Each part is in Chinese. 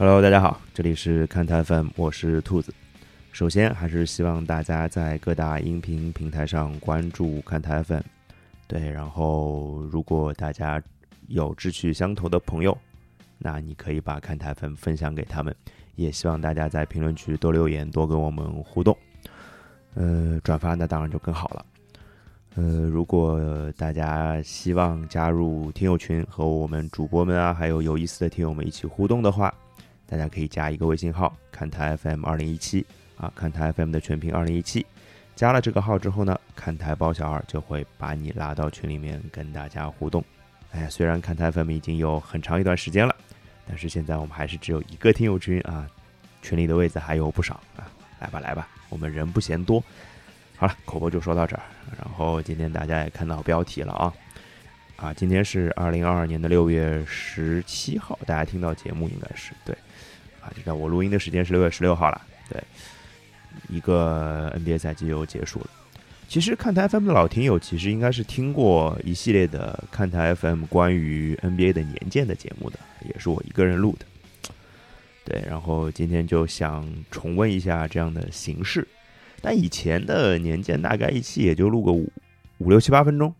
Hello，大家好，这里是看台 FM，我是兔子。首先还是希望大家在各大音频平台上关注看台 FM。对，然后如果大家有志趣相投的朋友，那你可以把看台 FM 分享给他们。也希望大家在评论区多留言，多跟我们互动。呃，转发那当然就更好了。呃，如果大家希望加入听友群，和我们主播们啊，还有有意思的听友们一起互动的话，大家可以加一个微信号“看台 FM 二零一七”啊，看台 FM 的全拼二零一七。加了这个号之后呢，看台包小二就会把你拉到群里面跟大家互动。哎呀，虽然看台 FM 已经有很长一段时间了。但是现在我们还是只有一个听友群啊，群里的位子还有不少啊，来吧来吧，我们人不嫌多。好了，口播就说到这儿。然后今天大家也看到标题了啊，啊，今天是二零二二年的六月十七号，大家听到节目应该是对，啊，就在我录音的时间是六月十六号了，对，一个 NBA 赛季又结束了。其实看台 FM 的老听友，其实应该是听过一系列的看台 FM 关于 NBA 的年鉴的节目的，也是我一个人录的。对，然后今天就想重温一下这样的形式。但以前的年鉴大概一期也就录个五五六七八分钟，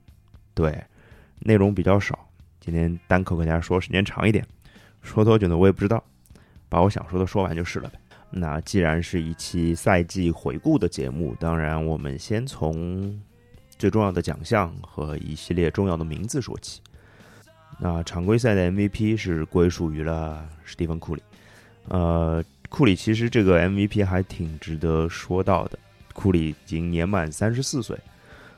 对，内容比较少。今天单口跟大家说时间长一点，说多久呢？我也不知道，把我想说的说完就是了呗。那既然是一期赛季回顾的节目，当然我们先从最重要的奖项和一系列重要的名字说起。那常规赛的 MVP 是归属于了史蒂芬库里。呃，库里其实这个 MVP 还挺值得说到的。库里已经年满三十四岁，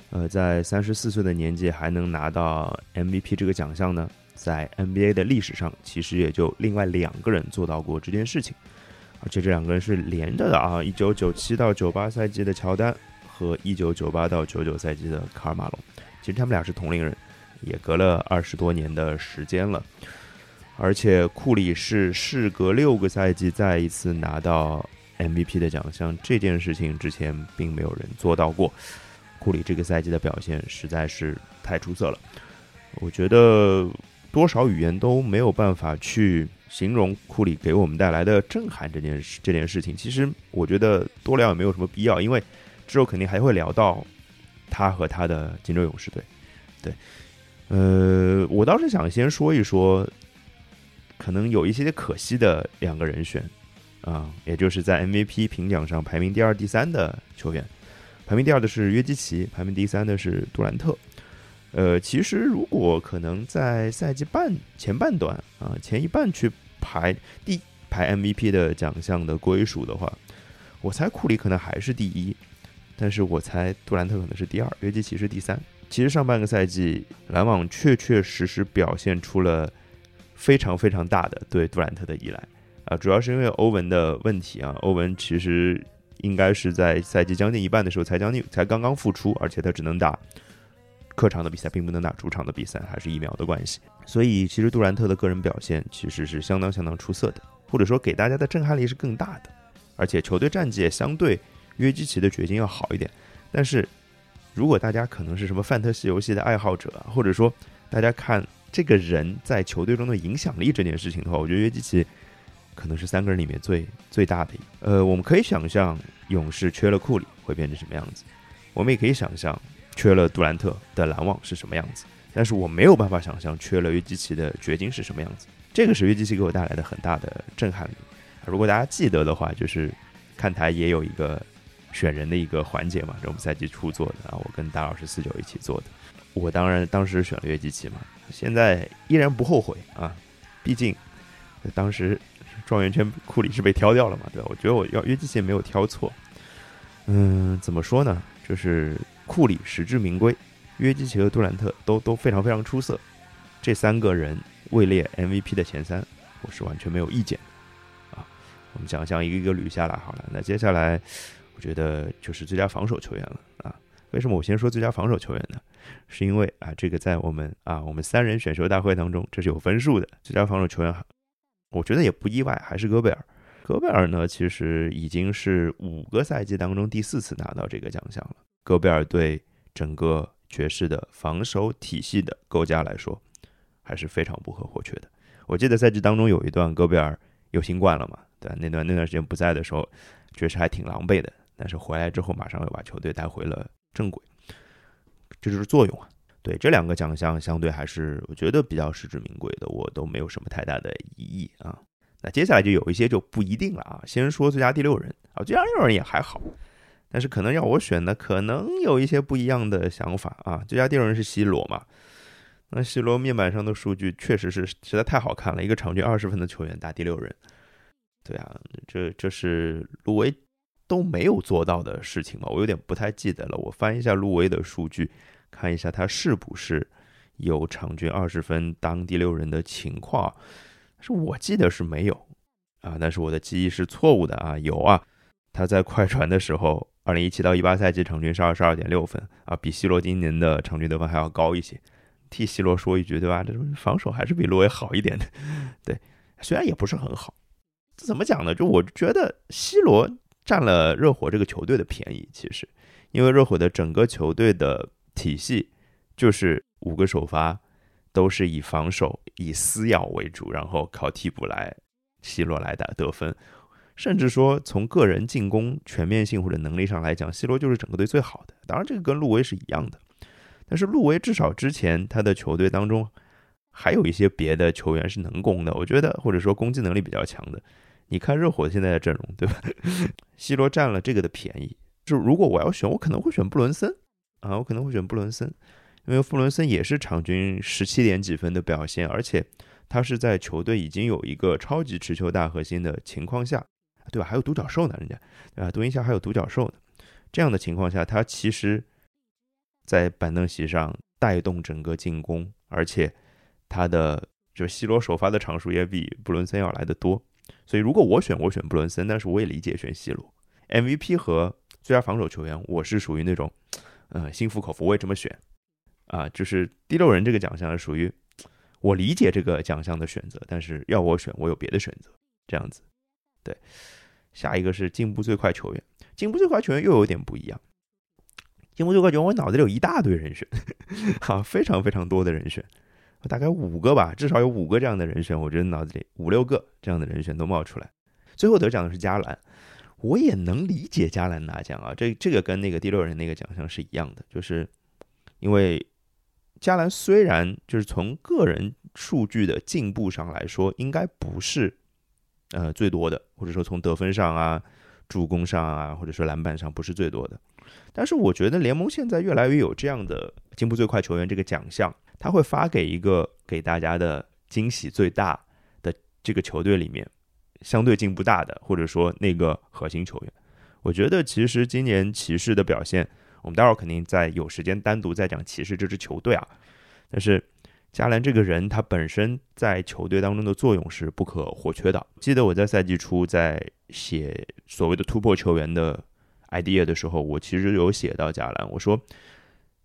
呃，在三十四岁的年纪还能拿到 MVP 这个奖项呢，在 NBA 的历史上其实也就另外两个人做到过这件事情。而且这两个人是连着的啊！一九九七到九八赛季的乔丹和一九九八到九九赛季的卡尔马龙，其实他们俩是同龄人，也隔了二十多年的时间了。而且库里是事隔六个赛季再一次拿到 MVP 的奖项，这件事情之前并没有人做到过。库里这个赛季的表现实在是太出色了，我觉得多少语言都没有办法去。形容库里给我们带来的震撼这件事，这件事情，其实我觉得多聊也没有什么必要，因为之后肯定还会聊到他和他的金州勇士队。对，呃，我倒是想先说一说，可能有一些可惜的两个人选啊，也就是在 MVP 评奖上排名第二、第三的球员，排名第二的是约基奇，排名第三的是杜兰特。呃，其实如果可能在赛季半前半段啊，前一半去排第排 MVP 的奖项的归属的话，我猜库里可能还是第一，但是我猜杜兰特可能是第二，约基奇是第三。其实上半个赛季篮网确确实实表现出了非常非常大的对杜兰特的依赖啊，主要是因为欧文的问题啊，欧文其实应该是在赛季将近一半的时候才将近才刚刚复出，而且他只能打。客场的比赛并不能打主场的比赛，还是疫苗的关系。所以其实杜兰特的个人表现其实是相当相当出色的，或者说给大家的震撼力是更大的。而且球队战绩也相对约基奇的掘金要好一点。但是如果大家可能是什么范特西游戏的爱好者，或者说大家看这个人在球队中的影响力这件事情的话，我觉得约基奇可能是三个人里面最最大的一个。呃，我们可以想象勇士缺了库里会变成什么样子，我们也可以想象。缺了杜兰特的篮网是什么样子？但是我没有办法想象缺了约基奇的掘金是什么样子。这个是约基奇给我带来的很大的震撼力。如果大家记得的话，就是看台也有一个选人的一个环节嘛，是我们赛季初做的啊，我跟大老师四九一起做的。我当然当时选了约基奇嘛，现在依然不后悔啊。毕竟当时状元圈库里是被挑掉了嘛，对吧？我觉得我要约基奇没有挑错。嗯，怎么说呢？就是。库里实至名归，约基奇和杜兰特都都非常非常出色，这三个人位列 MVP 的前三，我是完全没有意见的啊。我们奖项一个一个捋下来好了，那接下来我觉得就是最佳防守球员了啊。为什么我先说最佳防守球员呢？是因为啊，这个在我们啊我们三人选秀大会当中这是有分数的，最佳防守球员，我觉得也不意外，还是戈贝尔。戈贝尔呢，其实已经是五个赛季当中第四次拿到这个奖项了。戈贝尔对整个爵士的防守体系的构架来说，还是非常不可或缺的。我记得赛季当中有一段，戈贝尔有新冠了嘛，对吧？那段那段时间不在的时候，爵士还挺狼狈的。但是回来之后，马上又把球队带回了正轨，这就是作用啊。对这两个奖项，相对还是我觉得比较实至名归的，我都没有什么太大的异议啊。那接下来就有一些就不一定了啊。先说最佳第六人啊，最佳第六人也还好，但是可能要我选的，可能有一些不一样的想法啊。最佳第六人是西罗嘛？那西罗面板上的数据确实是实在太好看了，一个场均二十分的球员打第六人，对啊，这这是路威都没有做到的事情嘛？我有点不太记得了，我翻一下路威的数据。看一下他是不是有场均二十分当第六人的情况，是我记得是没有啊，但是我的记忆是错误的啊，有啊，他在快船的时候，二零一七到一八赛季场均是二十二点六分啊，比 C 罗今年的场均得分还要高一些。替 C 罗说一句，对吧？这防守还是比罗维好一点的，对，虽然也不是很好，这怎么讲呢？就我觉得 C 罗占了热火这个球队的便宜，其实，因为热火的整个球队的。体系就是五个首发都是以防守、以撕咬为主，然后靠替补来希罗来打得分，甚至说从个人进攻全面性或者能力上来讲，，C 罗就是整个队最好的。当然，这个跟路威是一样的，但是路威至少之前他的球队当中还有一些别的球员是能攻的，我觉得或者说攻击能力比较强的。你看热火现在的阵容，对吧？？C 罗占了这个的便宜。就如果我要选，我可能会选布伦森。啊，我可能会选布伦森，因为布伦森也是场均十七点几分的表现，而且他是在球队已经有一个超级持球大核心的情况下，对吧？还有独角兽呢，人家对吧？独行侠还有独角兽呢，这样的情况下，他其实，在板凳席上带动整个进攻，而且他的就西罗首发的场数也比布伦森要来的多，所以如果我选，我选布伦森，但是我也理解选西罗 MVP 和最佳防守球员，我是属于那种。嗯，心服口服，我也这么选，啊，就是第六人这个奖项是属于我理解这个奖项的选择，但是要我选，我有别的选择，这样子。对，下一个是进步最快球员，进步最快球员又有点不一样。进步最快球员，我脑子里有一大堆人选，哈，非常非常多的人选，大概五个吧，至少有五个这样的人选，我觉得脑子里五六个这样的人选都冒出来。最后得奖的是加兰。我也能理解加兰拿奖啊，这这个跟那个第六人那个奖项是一样的，就是因为加兰虽然就是从个人数据的进步上来说，应该不是呃最多的，或者说从得分上啊、助攻上啊，或者说篮板上不是最多的，但是我觉得联盟现在越来越有这样的进步最快球员这个奖项，他会发给一个给大家的惊喜最大的这个球队里面。相对进步大的，或者说那个核心球员，我觉得其实今年骑士的表现，我们待会儿肯定在有时间单独再讲骑士这支球队啊。但是加兰这个人，他本身在球队当中的作用是不可或缺的。记得我在赛季初在写所谓的突破球员的 idea 的时候，我其实有写到加兰，我说，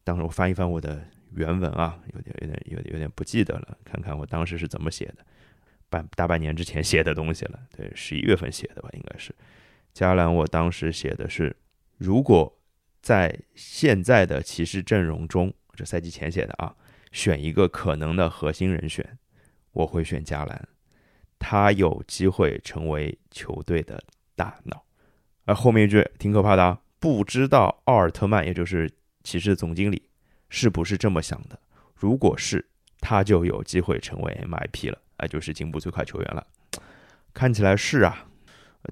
当时我翻一翻我的原文啊，有点有点有点有点不记得了，看看我当时是怎么写的。半大半年之前写的东西了，对，十一月份写的吧，应该是。加兰，我当时写的是，如果在现在的骑士阵容中，这赛季前写的啊，选一个可能的核心人选，我会选加兰，他有机会成为球队的大脑。而后面一句挺可怕的啊，不知道奥尔特曼，也就是骑士总经理，是不是这么想的？如果是，他就有机会成为 MIP 了。啊，就是进步最快球员了，看起来是啊，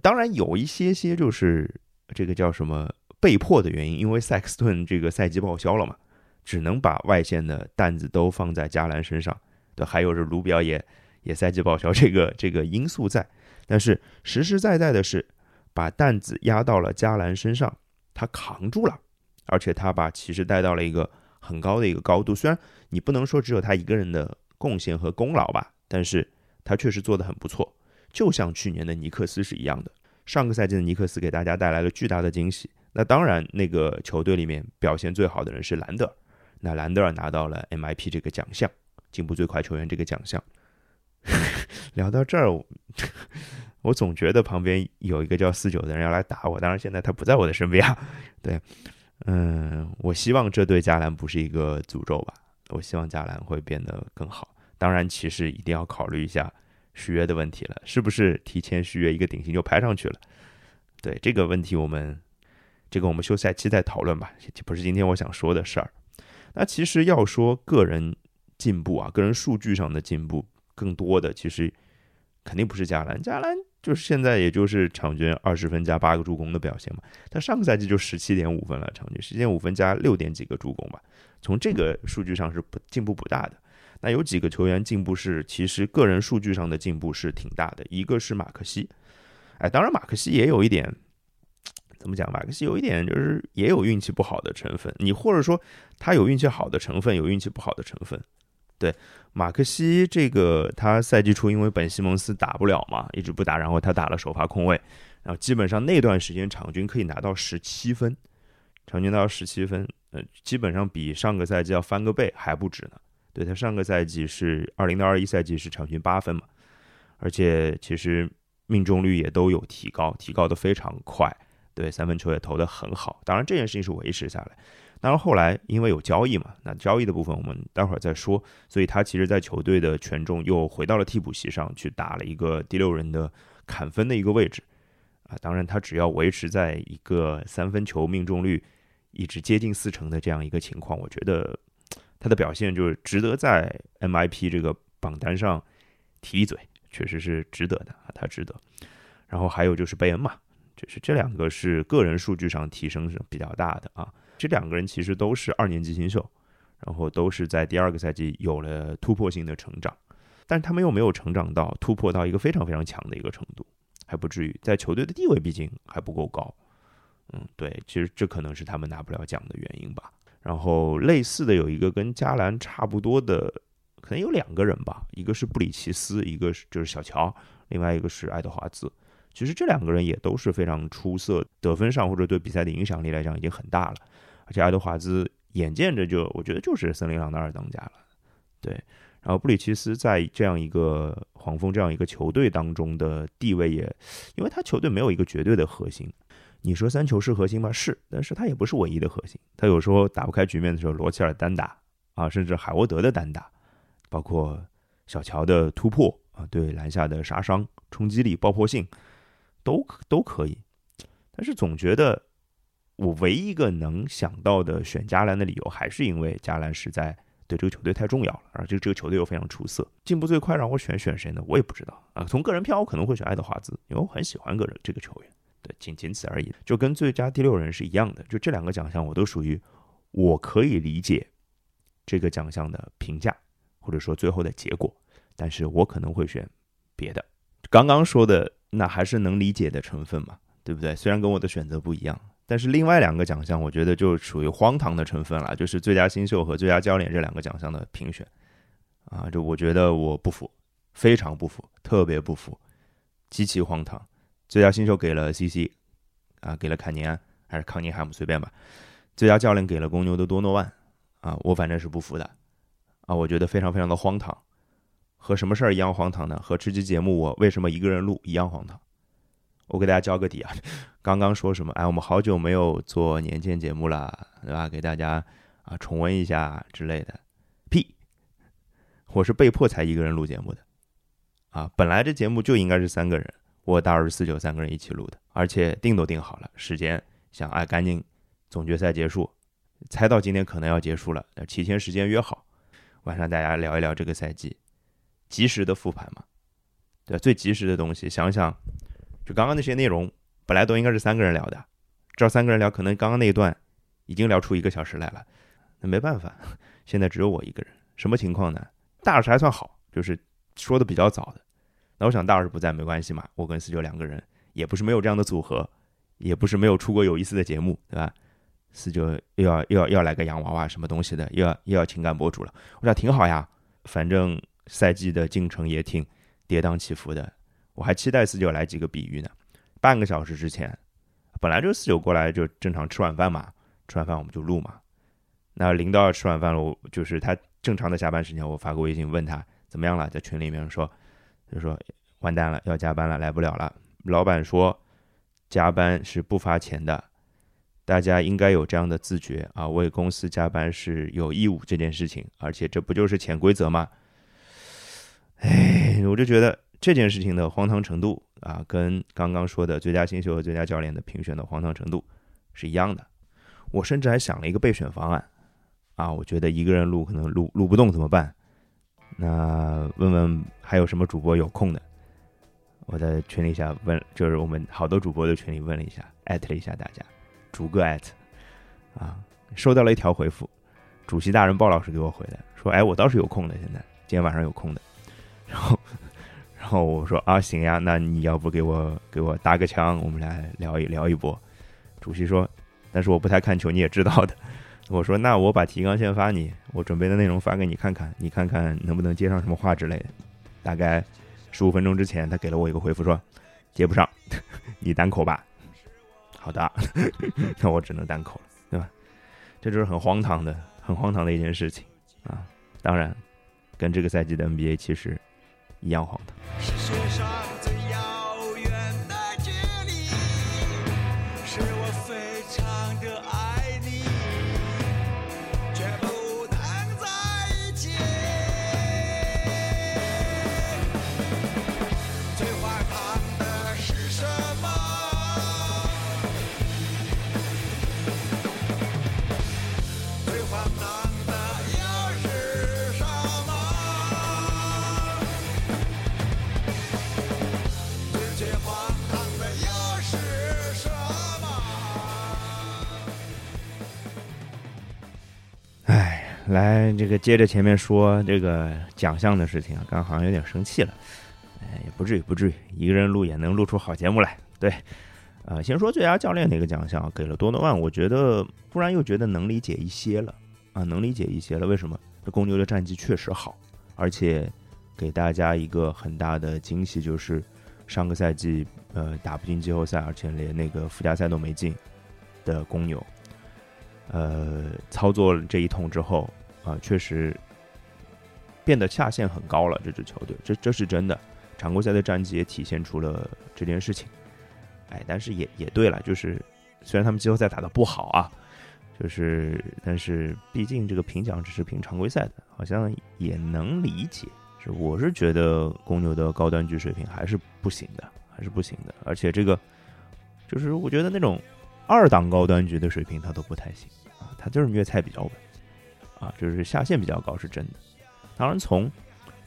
当然有一些些就是这个叫什么被迫的原因，因为塞克斯顿这个赛季报销了嘛，只能把外线的担子都放在加兰身上。对，还有是卢比奥也也赛季报销这个 这个因素在，但是实实在在的是把担子压到了加兰身上，他扛住了，而且他把骑士带到了一个很高的一个高度。虽然你不能说只有他一个人的贡献和功劳吧。但是他确实做得很不错，就像去年的尼克斯是一样的。上个赛季的尼克斯给大家带来了巨大的惊喜。那当然，那个球队里面表现最好的人是兰德尔。那兰德尔拿到了 MIP 这个奖项，进步最快球员这个奖项。聊到这儿，我总觉得旁边有一个叫四九的人要来打我。当然，现在他不在我的身边啊。对，嗯，我希望这对加兰不是一个诅咒吧。我希望加兰会变得更好。当然，骑士一定要考虑一下续约的问题了，是不是提前续约一个顶薪就拍上去了？对这个问题，我们这个我们休赛期再讨论吧，不是今天我想说的事儿。那其实要说个人进步啊，个人数据上的进步更多的，其实肯定不是加兰，加兰就是现在也就是场均二十分加八个助攻的表现嘛。他上个赛季就十七点五分了，场均十七点五分加六点几个助攻吧。从这个数据上是不进步不大的。那有几个球员进步是，其实个人数据上的进步是挺大的。一个是马克西，哎，当然马克西也有一点，怎么讲？马克西有一点就是也有运气不好的成分。你或者说他有运气好的成分，有运气不好的成分。对，马克西这个他赛季初因为本西蒙斯打不了嘛，一直不打，然后他打了首发控卫，然后基本上那段时间场均可以拿到十七分，场均到十七分，呃，基本上比上个赛季要翻个倍还不止呢。对他上个赛季是二零到二一赛季是场均八分嘛，而且其实命中率也都有提高，提高的非常快，对三分球也投的很好。当然这件事情是维持下来，当然后来因为有交易嘛，那交易的部分我们待会儿再说，所以他其实在球队的权重又回到了替补席上去打了一个第六人的砍分的一个位置啊。当然他只要维持在一个三分球命中率一直接近四成的这样一个情况，我觉得。他的表现就是值得在 MIP 这个榜单上提一嘴，确实是值得的啊，他值得。然后还有就是贝恩嘛，就是这两个是个人数据上提升是比较大的啊。这两个人其实都是二年级新秀，然后都是在第二个赛季有了突破性的成长，但是他们又没有成长到突破到一个非常非常强的一个程度，还不至于在球队的地位毕竟还不够高。嗯，对，其实这可能是他们拿不了奖的原因吧。然后类似的有一个跟加兰差不多的，可能有两个人吧，一个是布里奇斯，一个是就是小乔，另外一个是爱德华兹。其实这两个人也都是非常出色，得分上或者对比赛的影响力来讲已经很大了。而且爱德华兹眼见着就我觉得就是森林狼的二当家了，对。然后布里奇斯在这样一个黄蜂这样一个球队当中的地位也，因为他球队没有一个绝对的核心。你说三球是核心吗？是，但是他也不是唯一的核心。他有时候打不开局面的时候，罗齐尔单打啊，甚至海沃德的单打，包括小乔的突破啊，对篮下的杀伤、冲击力、爆破性，都都可以。但是总觉得，我唯一一个能想到的选加兰的理由，还是因为加兰实在对这个球队太重要了，而且这个球队又非常出色，进步最快，让我选选谁呢？我也不知道啊。从个人票，我可能会选爱德华兹，因为我很喜欢个人这个球员。对，仅仅此而已，就跟最佳第六人是一样的。就这两个奖项，我都属于我可以理解这个奖项的评价，或者说最后的结果，但是我可能会选别的。刚刚说的那还是能理解的成分嘛，对不对？虽然跟我的选择不一样，但是另外两个奖项，我觉得就属于荒唐的成分了，就是最佳新秀和最佳教练这两个奖项的评选啊，就我觉得我不服，非常不服，特别不服，极其荒唐。最佳新秀给了 CC，啊，给了坎尼安还是康尼汉姆随便吧。最佳教练给了公牛的多诺万，啊，我反正是不服的，啊，我觉得非常非常的荒唐，和什么事儿一样荒唐呢？和这期节目我为什么一个人录一样荒唐。我给大家交个底啊，刚刚说什么？哎，我们好久没有做年鉴节目了，对吧？给大家啊重温一下之类的。屁，我是被迫才一个人录节目的，啊，本来这节目就应该是三个人。我大二十四九三个人一起录的，而且定都定好了时间，想哎赶紧总决赛结束，猜到今天可能要结束了，提前时间约好，晚上大家聊一聊这个赛季，及时的复盘嘛，对最及时的东西，想想就刚刚那些内容，本来都应该是三个人聊的，这三个人聊，可能刚刚那一段已经聊出一个小时来了，那没办法，现在只有我一个人，什么情况呢？大老师还算好，就是说的比较早的。那我想大老师不在没关系嘛，我跟四九两个人也不是没有这样的组合，也不是没有出过有意思的节目，对吧？四九又要又要要来个洋娃娃什么东西的，又要又要情感博主了，我想挺好呀，反正赛季的进程也挺跌宕起伏的，我还期待四九来几个比喻呢。半个小时之前，本来就四九过来就正常吃晚饭嘛，吃完饭我们就录嘛。那临到要吃晚饭了，我就是他正常的下班时间，我发个微信问他怎么样了，在群里面说。就说完蛋了，要加班了，来不了了。老板说加班是不发钱的，大家应该有这样的自觉啊，为公司加班是有义务这件事情，而且这不就是潜规则吗？哎，我就觉得这件事情的荒唐程度啊，跟刚刚说的最佳新秀和最佳教练的评选的荒唐程度是一样的。我甚至还想了一个备选方案啊，我觉得一个人录可能录录不动怎么办？那问问还有什么主播有空的？我在群里下问，就是我们好多主播的群里问了一下，艾特了一下大家，逐个艾特啊，收到了一条回复，主席大人鲍老师给我回的，说：“哎，我倒是有空的，现在今天晚上有空的。”然后，然后我说：“啊，行呀，那你要不给我给我搭个腔，我们来聊一聊一波。”主席说：“但是我不太看球，你也知道的。”我说：“那我把提纲先发你，我准备的内容发给你看看，你看看能不能接上什么话之类的。”大概。十五分钟之前，他给了我一个回复，说接不上，你单口吧。好的，那我只能单口了，对吧？这就是很荒唐的、很荒唐的一件事情啊！当然，跟这个赛季的 NBA 其实一样荒唐。来，这个接着前面说这个奖项的事情啊，刚刚好像有点生气了，哎，也不至于，不至于，一个人录也能录出好节目来。对，呃，先说最佳教练那个奖项给了多诺万，我觉得忽然又觉得能理解一些了啊，能理解一些了。为什么？这公牛的战绩确实好，而且给大家一个很大的惊喜，就是上个赛季呃打不进季后赛，而且连那个附加赛都没进的公牛，呃，操作这一通之后。啊，确实变得下限很高了。这支球队，这这是真的。常规赛的战绩也体现出了这件事情。哎，但是也也对了，就是虽然他们季后赛打的不好啊，就是但是毕竟这个评奖只是评常规赛的，好像也能理解。是我是觉得公牛的高端局水平还是不行的，还是不行的。而且这个就是我觉得那种二档高端局的水平他都不太行啊，他就是虐菜比较稳。啊，就是下限比较高是真的。当然，从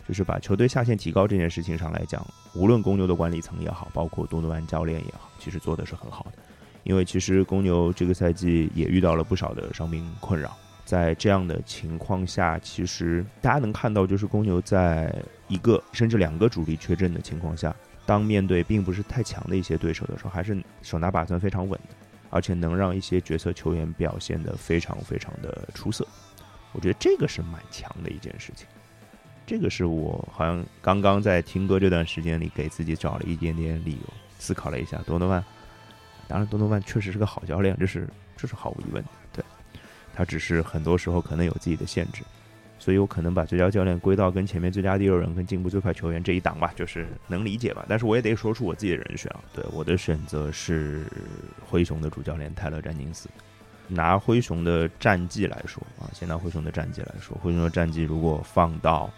就是把球队下限提高这件事情上来讲，无论公牛的管理层也好，包括多诺万教练也好，其实做的是很好的。因为其实公牛这个赛季也遇到了不少的伤病困扰，在这样的情况下，其实大家能看到，就是公牛在一个甚至两个主力缺阵的情况下，当面对并不是太强的一些对手的时候，还是手拿把攥非常稳的，而且能让一些角色球员表现得非常非常的出色。我觉得这个是蛮强的一件事情，这个是我好像刚刚在听歌这段时间里给自己找了一点点理由，思考了一下多诺万。当然，多诺万确实是个好教练，这是这是毫无疑问的。对，他只是很多时候可能有自己的限制，所以我可能把最佳教练归到跟前面最佳第六人跟进步最快球员这一档吧，就是能理解吧。但是我也得说出我自己的人选啊，对，我的选择是灰熊的主教练泰勒·詹金斯。拿灰熊的战绩来说啊，先拿灰熊的战绩来说，灰熊的战绩如果放到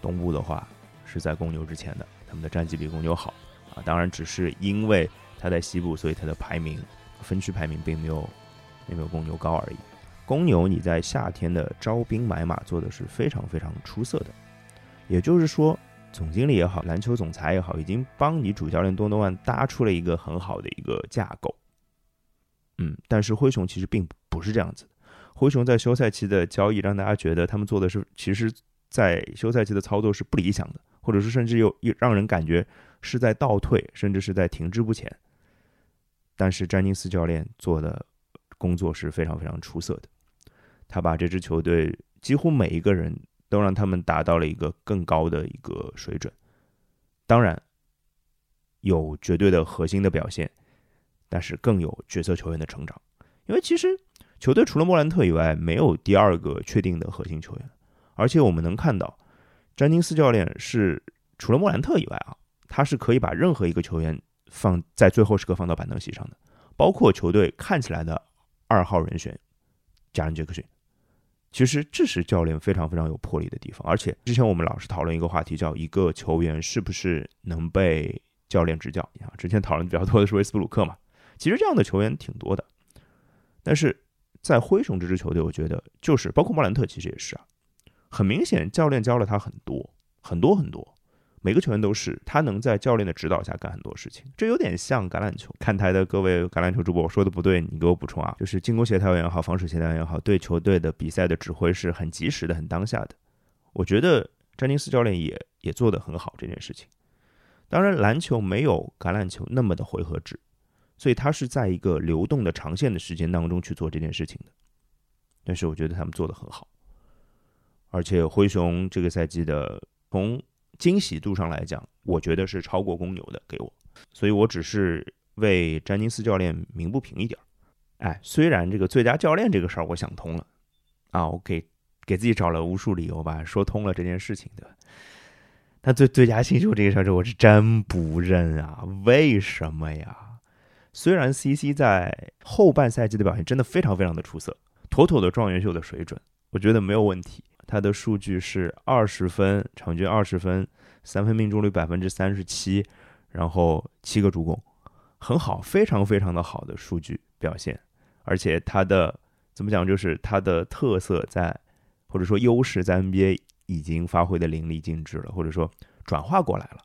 东部的话，是在公牛之前的，他们的战绩比公牛好啊。当然，只是因为他在西部，所以他的排名分区排名并没有并没有公牛高而已。公牛你在夏天的招兵买马做的是非常非常出色的，也就是说，总经理也好，篮球总裁也好，已经帮你主教练多诺万搭出了一个很好的一个架构。嗯，但是灰熊其实并不是这样子的。灰熊在休赛期的交易让大家觉得他们做的是，其实，在休赛期的操作是不理想的，或者是甚至又又让人感觉是在倒退，甚至是在停滞不前。但是詹金斯教练做的工作是非常非常出色的，他把这支球队几乎每一个人都让他们达到了一个更高的一个水准。当然，有绝对的核心的表现。但是更有角色球员的成长，因为其实球队除了莫兰特以外，没有第二个确定的核心球员。而且我们能看到，詹金斯教练是除了莫兰特以外啊，他是可以把任何一个球员放在最后时刻放到板凳席上的，包括球队看起来的二号人选加恩杰克逊，其实这是教练非常非常有魄力的地方。而且之前我们老是讨论一个话题，叫一个球员是不是能被教练执教。啊，之前讨论比较多的是威斯布鲁克嘛，其实这样的球员挺多的。但是在灰熊这支球队，我觉得就是包括莫兰特，其实也是啊，很明显教练教了他很多很多很多。每个球员都是，他能在教练的指导下干很多事情，这有点像橄榄球。看台的各位橄榄球主播，我说的不对，你给我补充啊。就是进攻协调员也好，防守协调员也好，对球队的比赛的指挥是很及时的、很当下的。我觉得詹金斯教练也也做得很好这件事情。当然，篮球没有橄榄球那么的回合制，所以他是在一个流动的长线的时间当中去做这件事情的。但是我觉得他们做得很好，而且灰熊这个赛季的从惊喜度上来讲，我觉得是超过公牛的，给我，所以我只是为詹金斯教练鸣不平一点儿哎，虽然这个最佳教练这个事儿我想通了，啊，我给给自己找了无数理由吧，说通了这件事情，对吧？但最最佳新秀这个事儿，我是真不认啊！为什么呀？虽然 CC 在后半赛季的表现真的非常非常的出色，妥妥的状元秀的水准，我觉得没有问题。他的数据是二十分，场均二十分，三分命中率百分之三十七，然后七个助攻，很好，非常非常的好的数据表现。而且他的怎么讲，就是他的特色在，或者说优势在 NBA 已经发挥的淋漓尽致了，或者说转化过来了。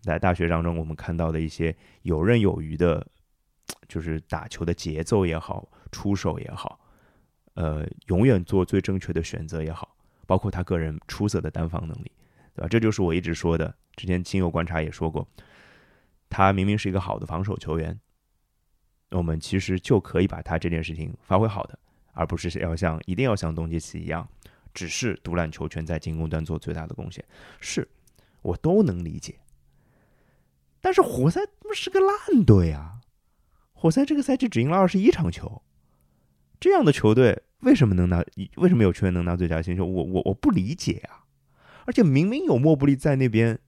在大学当中，我们看到的一些游刃有余的，就是打球的节奏也好，出手也好，呃，永远做最正确的选择也好。包括他个人出色的单防能力，对吧？这就是我一直说的。之前亲友观察也说过，他明明是一个好的防守球员，我们其实就可以把他这件事情发挥好的，而不是要像一定要像东契奇一样，只是独揽球权在进攻端做最大的贡献。是我都能理解，但是活塞他妈是个烂队啊！活塞这个赛季只赢了二十一场球，这样的球队。为什么能拿？为什么有球员能拿最佳新秀？我我我不理解啊！而且明明有莫布利在那边，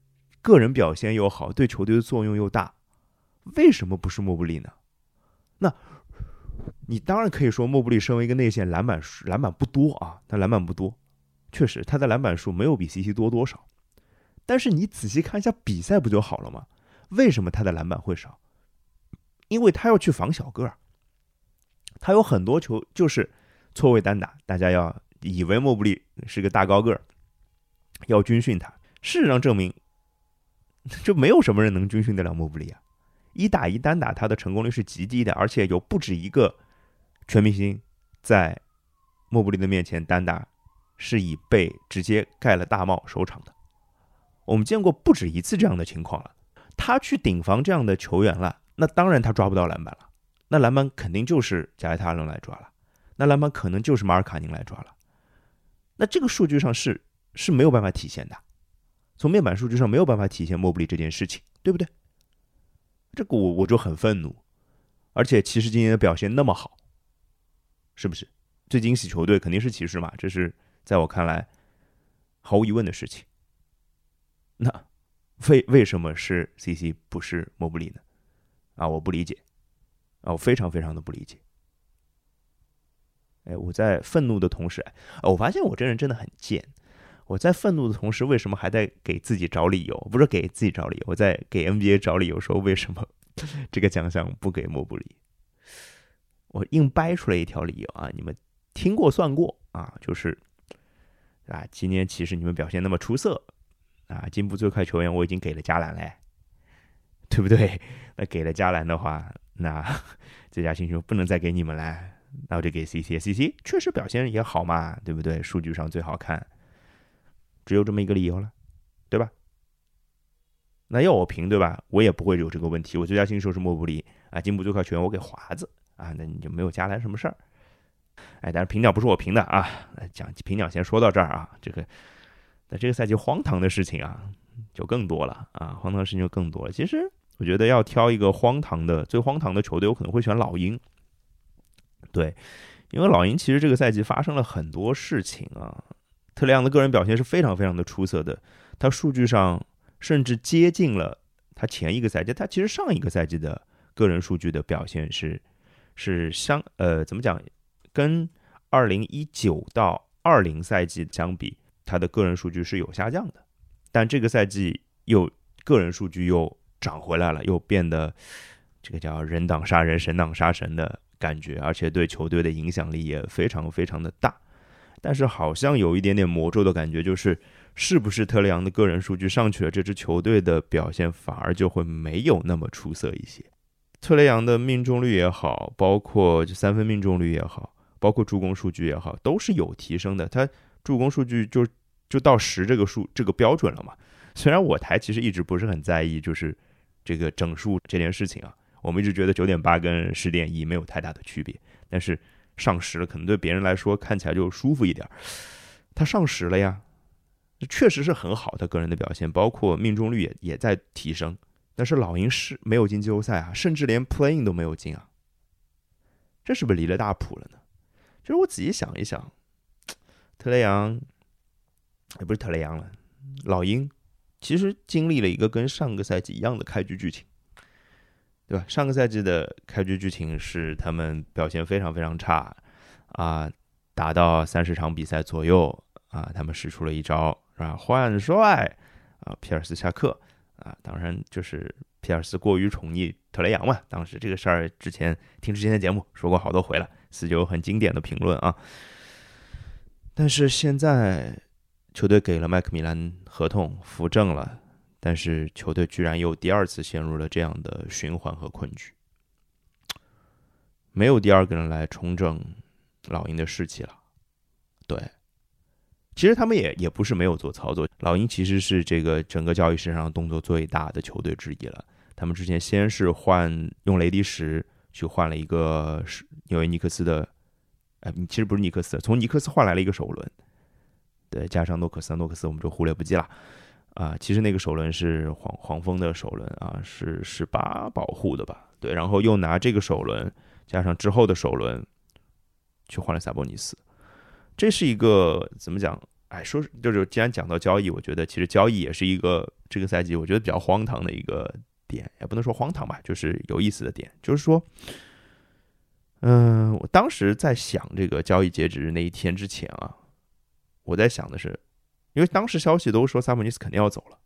个人表现又好，对球队的作用又大，为什么不是莫布利呢？那，你当然可以说莫布利身为一个内线，篮板数篮板不多啊，他篮板不多，确实他的篮板数没有比 CC 多多少。但是你仔细看一下比赛不就好了吗？为什么他的篮板会少？因为他要去防小个儿，他有很多球就是。错位单打，大家要以为莫布利是个大高个儿，要军训他。事实上证明，就没有什么人能军训得了莫布利啊！一打一单打，他的成功率是极低的，而且有不止一个全明星在莫布利的面前单打是以被直接盖了大帽收场的。我们见过不止一次这样的情况了。他去顶防这样的球员了，那当然他抓不到篮板了，那篮板肯定就是贾维塔伦来抓了。那篮板可能就是马尔卡宁来抓了，那这个数据上是是没有办法体现的，从面板数据上没有办法体现莫布里这件事情，对不对？这个我我就很愤怒，而且骑士今年的表现那么好，是不是？最惊喜球队肯定是骑士嘛，这是在我看来毫无疑问的事情。那为为什么是 CC 不是莫布里呢？啊，我不理解，啊，我非常非常的不理解。哎，我在愤怒的同时，哎我发现我这人真的很贱。我在愤怒的同时，为什么还在给自己找理由？不是给自己找理由，我在给 NBA 找理由，说为什么 这个奖项不给莫布里？我硬掰出来一条理由啊！你们听过算过啊？就是啊，今年其实你们表现那么出色啊，进步最快球员我已经给了加兰嘞，对不对？那给了加兰的话，那 最佳新秀不能再给你们了。那我就给 C C，C C 确实表现也好嘛，对不对？数据上最好看，只有这么一个理由了，对吧？那要我评，对吧？我也不会有这个问题。我最佳新秀是莫布里啊，进步最快球员我给华子啊，那你就没有加兰什么事儿。哎，但是评奖不是我评的啊，讲评奖先说到这儿啊。这个那这个赛季荒唐的事情啊，就更多了啊，荒唐的事情就更多了。其实我觉得要挑一个荒唐的、最荒唐的球队，我可能会选老鹰。对，因为老鹰其实这个赛季发生了很多事情啊。特雷杨的个人表现是非常非常的出色的，他数据上甚至接近了他前一个赛季，他其实上一个赛季的个人数据的表现是是相呃怎么讲，跟二零一九到二零赛季相比，他的个人数据是有下降的，但这个赛季又个人数据又涨回来了，又变得这个叫人挡杀人，神挡杀神的感觉，而且对球队的影响力也非常非常的大。但是好像有一点点魔咒的感觉，就是是不是特雷杨的个人数据上去了，这支球队的表现反而就会没有那么出色一些。特雷杨的命中率也好，包括三分命中率也好。包括助攻数据也好，都是有提升的。他助攻数据就就到十这个数这个标准了嘛。虽然我台其实一直不是很在意，就是这个整数这件事情啊，我们一直觉得九点八跟十点一没有太大的区别。但是上十了，可能对别人来说看起来就舒服一点。他上十了呀，确实是很好他个人的表现，包括命中率也也在提升。但是老鹰是没有进季后赛啊，甚至连 playing 都没有进啊，这是不是离了大谱了呢？其实我仔细想一想，特雷杨也不是特雷杨了，老鹰其实经历了一个跟上个赛季一样的开局剧情，对吧？上个赛季的开局剧情是他们表现非常非常差啊，打到三十场比赛左右啊，他们使出了一招是？换帅啊，皮尔斯下课啊，当然就是皮尔斯过于宠溺特雷杨嘛。当时这个事儿之前听之前的节目说过好多回了。四九很经典的评论啊，但是现在球队给了麦克米兰合同扶正了，但是球队居然又第二次陷入了这样的循环和困局，没有第二个人来重整老鹰的士气了。对，其实他们也也不是没有做操作，老鹰其实是这个整个交易市场上动作最大的球队之一了。他们之前先是换用雷迪什。去换了一个是纽约尼克斯的，哎，其实不是尼克斯，从尼克斯换来了一个首轮，对，加上诺克斯，诺克斯我们就忽略不计了，啊，其实那个首轮是黄黄蜂的首轮啊，是十八保护的吧？对，然后又拿这个首轮加上之后的首轮去换了萨博尼斯，这是一个怎么讲？哎，说就是既然讲到交易，我觉得其实交易也是一个这个赛季我觉得比较荒唐的一个。点也不能说荒唐吧，就是有意思的点，就是说，嗯，我当时在想这个交易截止日那一天之前啊，我在想的是，因为当时消息都说萨姆尼斯肯定要走了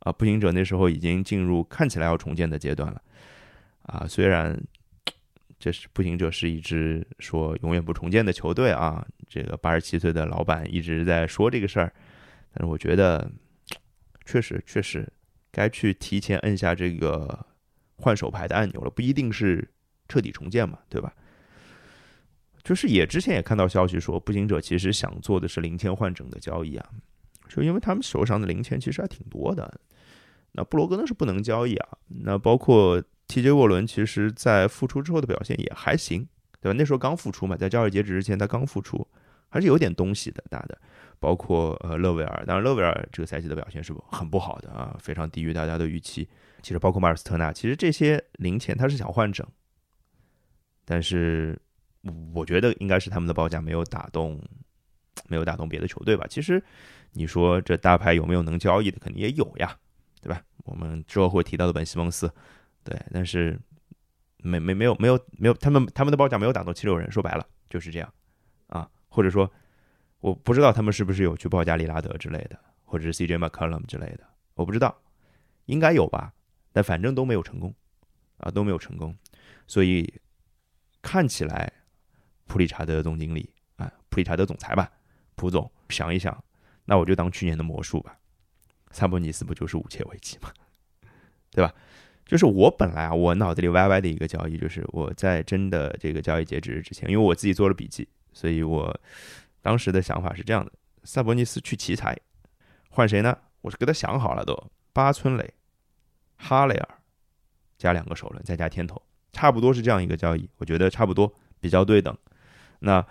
啊，步行者那时候已经进入看起来要重建的阶段了啊，虽然这是步行者是一支说永远不重建的球队啊，这个八十七岁的老板一直在说这个事儿，但是我觉得确实确实。该去提前摁下这个换手牌的按钮了，不一定是彻底重建嘛，对吧？就是也之前也看到消息说，步行者其实想做的是零钱换整的交易啊，就因为他们手上的零钱其实还挺多的。那布罗格呢是不能交易啊，那包括 TJ 沃伦，其实在复出之后的表现也还行，对吧？那时候刚复出嘛，在交易截止之前他刚复出，还是有点东西的，打的。包括呃勒维尔，当然勒维尔这个赛季的表现是很不好的啊，非常低于大家的预期。其实包括马尔斯特纳，其实这些零钱他是想换整，但是我觉得应该是他们的报价没有打动，没有打动别的球队吧。其实你说这大牌有没有能交易的，肯定也有呀，对吧？我们之后会提到的本西蒙斯，对，但是没没没有没有没有他们他们的报价没有打动七六人，说白了就是这样啊，或者说。我不知道他们是不是有去报价利拉德之类的，或者是 CJ McCollum 之类的，我不知道，应该有吧，但反正都没有成功，啊都没有成功，所以看起来普理查德总经理啊，普理查德总裁吧，普总想一想，那我就当去年的魔术吧，萨博尼斯不就是五切维奇吗？对吧？就是我本来啊，我脑子里歪歪的一个交易，就是我在真的这个交易截止日之前，因为我自己做了笔记，所以我。当时的想法是这样的：萨博尼斯去奇才，换谁呢？我是给他想好了，都八村垒、哈雷尔加两个首轮，再加天头，差不多是这样一个交易。我觉得差不多，比较对等。那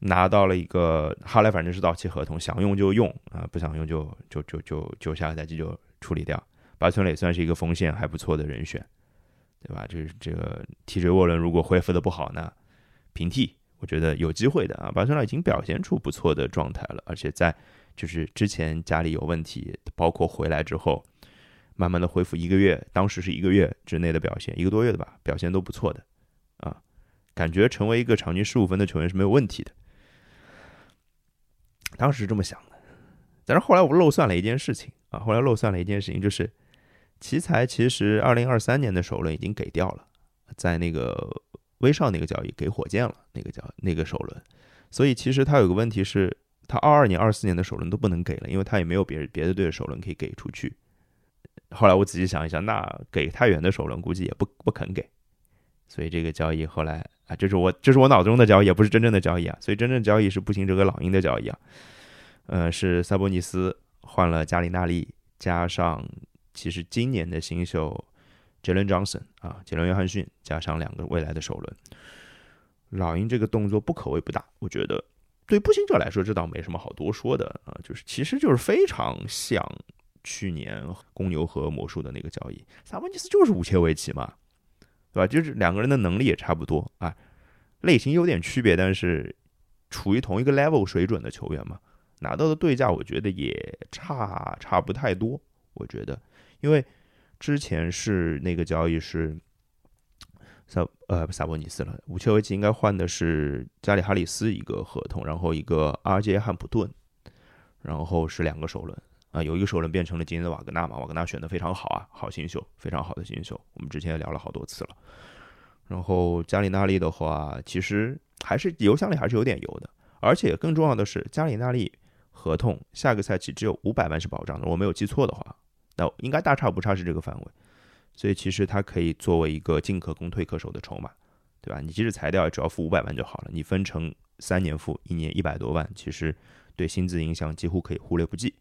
拿到了一个哈雷，反正是到期合同，想用就用啊，不想用就就就就就下个赛季就处理掉。八村磊算是一个锋线还不错的人选，对吧？就是这个 TJ 沃伦如果恢复的不好呢，平替。我觉得有机会的啊，巴村磊已经表现出不错的状态了，而且在就是之前家里有问题，包括回来之后，慢慢的恢复一个月，当时是一个月之内的表现，一个多月的吧，表现都不错的啊，感觉成为一个场均十五分的球员是没有问题的。当时是这么想的，但是后来我漏算了一件事情啊，后来漏算了一件事情，就是奇才其实二零二三年的首轮已经给掉了，在那个威少那个交易给火箭了，那个叫那个首轮，所以其实他有个问题是，他二二年、二四年的首轮都不能给了，因为他也没有别别的队的首轮可以给出去。后来我仔细想一想，那给太远的首轮估计也不不肯给，所以这个交易后来啊，这是我这是我脑中的交易，也不是真正的交易啊。所以真正交易是步行者和老鹰的交易啊，呃，是萨博尼斯换了加里纳利，加上其实今年的新秀杰伦·约翰逊啊，杰伦·约翰逊加上两个未来的首轮。老鹰这个动作不可谓不大，我觉得对步行者来说这倒没什么好多说的啊，就是其实就是非常像。去年公牛和魔术的那个交易，萨博尼斯就是武切维奇嘛，对吧？就是两个人的能力也差不多啊，类型有点区别，但是处于同一个 level 水准的球员嘛，拿到的对价我觉得也差差不太多。我觉得，因为之前是那个交易是萨呃萨博尼斯了，武切维奇应该换的是加里哈里斯一个合同，然后一个阿尔杰汉普顿，然后是两个首轮。啊，有一个首轮变成了今天的瓦格纳嘛，瓦格纳选的非常好啊，好新秀，非常好的新秀，我们之前也聊了好多次了。然后加里纳利的话，其实还是油箱里还是有点油的，而且更重要的是，加里纳利合同下个赛季只有五百万是保障的，我没有记错的话，那应该大差不差是这个范围，所以其实它可以作为一个进可攻退可守的筹码，对吧？你即使裁掉，只要付五百万就好了，你分成三年付，一年一百多万，其实对薪资影响几乎可以忽略不计。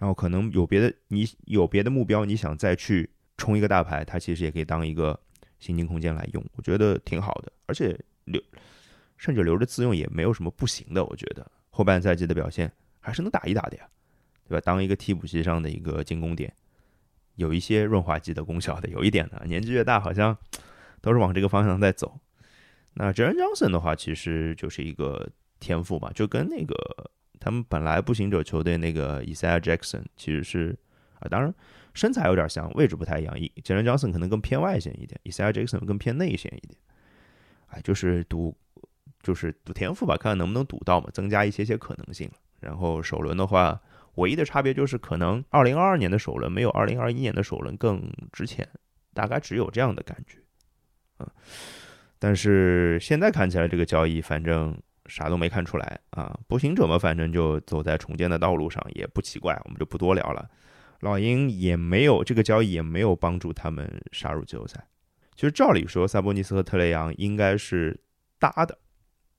然后可能有别的，你有别的目标，你想再去冲一个大牌，它其实也可以当一个薪金空间来用，我觉得挺好的。而且留甚至留着自用也没有什么不行的，我觉得后半赛季的表现还是能打一打的呀，对吧？当一个替补席上的一个进攻点，有一些润滑剂的功效的，有一点的。年纪越大，好像都是往这个方向在走。那 Johnson 的话，其实就是一个天赋嘛，就跟那个。他们本来步行者球队那个 Isaiah Jackson 其实是啊，当然身材有点像，位置不太一样。杰伦·约翰可能更偏外线一点，Isaiah Jackson 更偏内线一点。哎，就是赌，就是赌天赋吧，看看能不能赌到嘛，增加一些些可能性。然后首轮的话，唯一的差别就是可能2022年的首轮没有2021年的首轮更值钱，大概只有这样的感觉。嗯，但是现在看起来这个交易，反正。啥都没看出来啊！步行者嘛，反正就走在重建的道路上，也不奇怪，我们就不多聊了。老鹰也没有这个交易，也没有帮助他们杀入季后赛。其实照理说，萨博尼斯和特雷杨应该是搭的，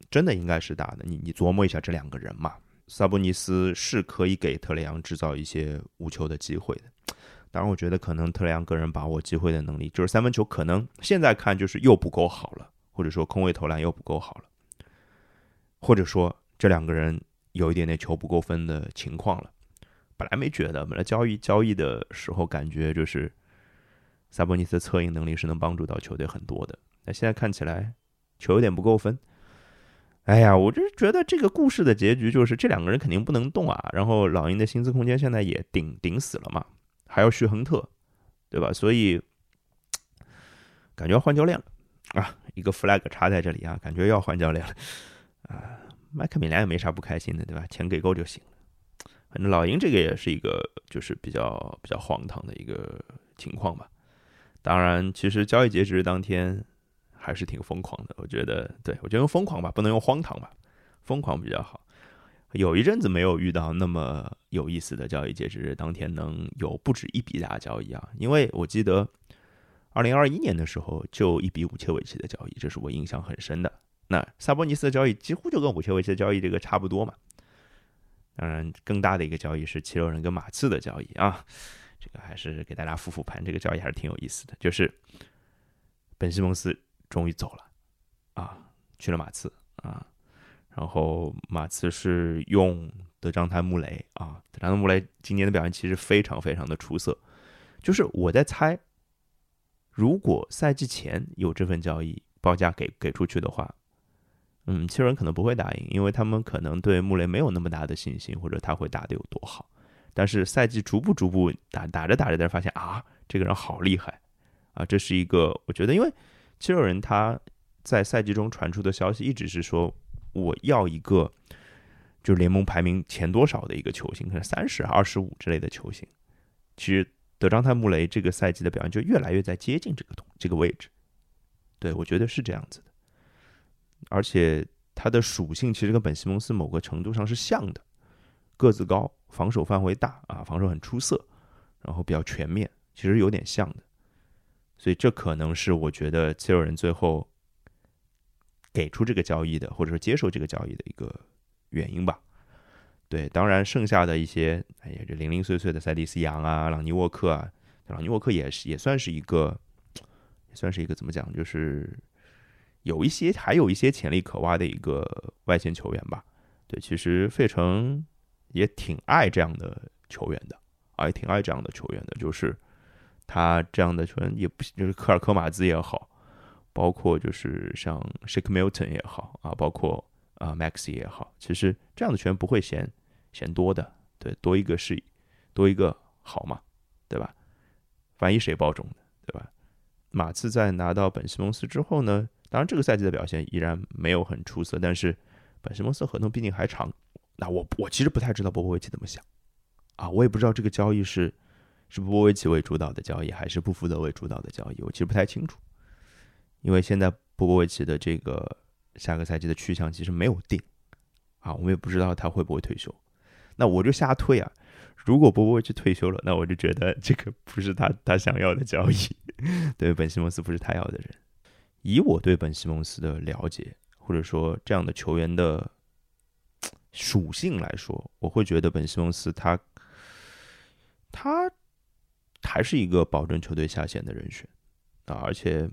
真的应该是搭的。你你琢磨一下这两个人嘛，萨博尼斯是可以给特雷杨制造一些无球的机会的。当然，我觉得可能特雷杨个人把握机会的能力，就是三分球可能现在看就是又不够好了，或者说空位投篮又不够好了。或者说这两个人有一点点球不够分的情况了，本来没觉得，本来交易交易的时候感觉就是萨博尼斯的策应能力是能帮助到球队很多的，那现在看起来球有点不够分。哎呀，我就是觉得这个故事的结局就是这两个人肯定不能动啊，然后老鹰的薪资空间现在也顶顶死了嘛，还要续亨特，对吧？所以感觉要换教练了啊，一个 flag 插在这里啊，感觉要换教练了。啊，麦克米兰也没啥不开心的，对吧？钱给够就行了。反正老鹰这个也是一个，就是比较比较荒唐的一个情况吧。当然，其实交易截止日当天还是挺疯狂的。我觉得，对我觉得用疯狂吧，不能用荒唐吧，疯狂比较好。有一阵子没有遇到那么有意思的交易截止日当天能有不止一笔大交易啊。因为我记得二零二一年的时候就一笔五切尾期的交易，这是我印象很深的。那萨博尼斯的交易几乎就跟武切维奇的交易这个差不多嘛。当然，更大的一个交易是七六人跟马刺的交易啊。这个还是给大家复复盘，这个交易还是挺有意思的。就是本西蒙斯终于走了啊，去了马刺啊。然后马刺是用德章泰穆雷啊，德章泰穆雷今年的表现其实非常非常的出色。就是我在猜，如果赛季前有这份交易报价给给出去的话。嗯，七六人可能不会答应，因为他们可能对穆雷没有那么大的信心，或者他会打得有多好。但是赛季逐步逐步打打着打着，但是发现啊，这个人好厉害啊！这是一个我觉得，因为七六人他在赛季中传出的消息一直是说，我要一个就是联盟排名前多少的一个球星，可能三十、二十五之类的球星。其实德章泰·穆雷这个赛季的表现就越来越在接近这个这个位置。对我觉得是这样子的，而且他的属性其实跟本西蒙斯某个程度上是像的，个子高，防守范围大啊，防守很出色，然后比较全面，其实有点像的。所以这可能是我觉得七六人最后给出这个交易的，或者说接受这个交易的一个。原因吧，对，当然剩下的一些，哎呀，这零零碎碎的塞蒂斯杨啊、朗尼沃克啊，朗尼沃克也是也算是一个，也算是一个怎么讲，就是有一些还有一些潜力可挖的一个外线球员吧。对，其实费城也挺爱这样的球员的，啊，也挺爱这样的球员的，就是他这样的球员也不就是科尔科马兹也好，包括就是像 Shake Milton 也好啊，包括。啊 Maxi 也好，其实这样的球员不会嫌嫌多的，对，多一个是多一个好嘛，对吧？万一谁爆中的，对吧？马刺在拿到本西蒙斯之后呢，当然这个赛季的表现依然没有很出色，但是本西蒙斯合同毕竟还长。那我我其实不太知道波波维奇怎么想啊，我也不知道这个交易是是波波维奇为主导的交易，还是布福德为主导的交易，我其实不太清楚，因为现在波波维奇的这个。下个赛季的去向其实没有定，啊，我们也不知道他会不会退休。那我就瞎推啊，如果波波维奇退休了，那我就觉得这个不是他他想要的交易，对本西蒙斯不是他要的人。以我对本西蒙斯的了解，或者说这样的球员的属性来说，我会觉得本西蒙斯他他还是一个保证球队下线的人选啊，而且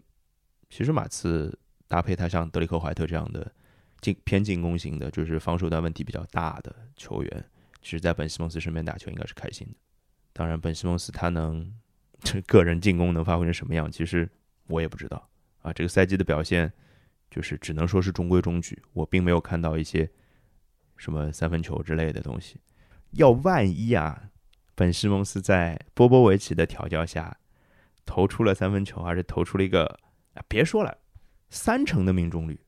其实马刺。搭配他像德里克·怀特这样的进偏进攻型的，就是防守端问题比较大的球员，其实，在本西蒙斯身边打球应该是开心的。当然，本西蒙斯他能这 个人进攻能发挥成什么样，其实我也不知道啊。这个赛季的表现就是只能说是中规中矩，我并没有看到一些什么三分球之类的东西。要万一啊，本西蒙斯在波波维奇的调教下投出了三分球，而且投出了一个啊，别说了。三成的命中率，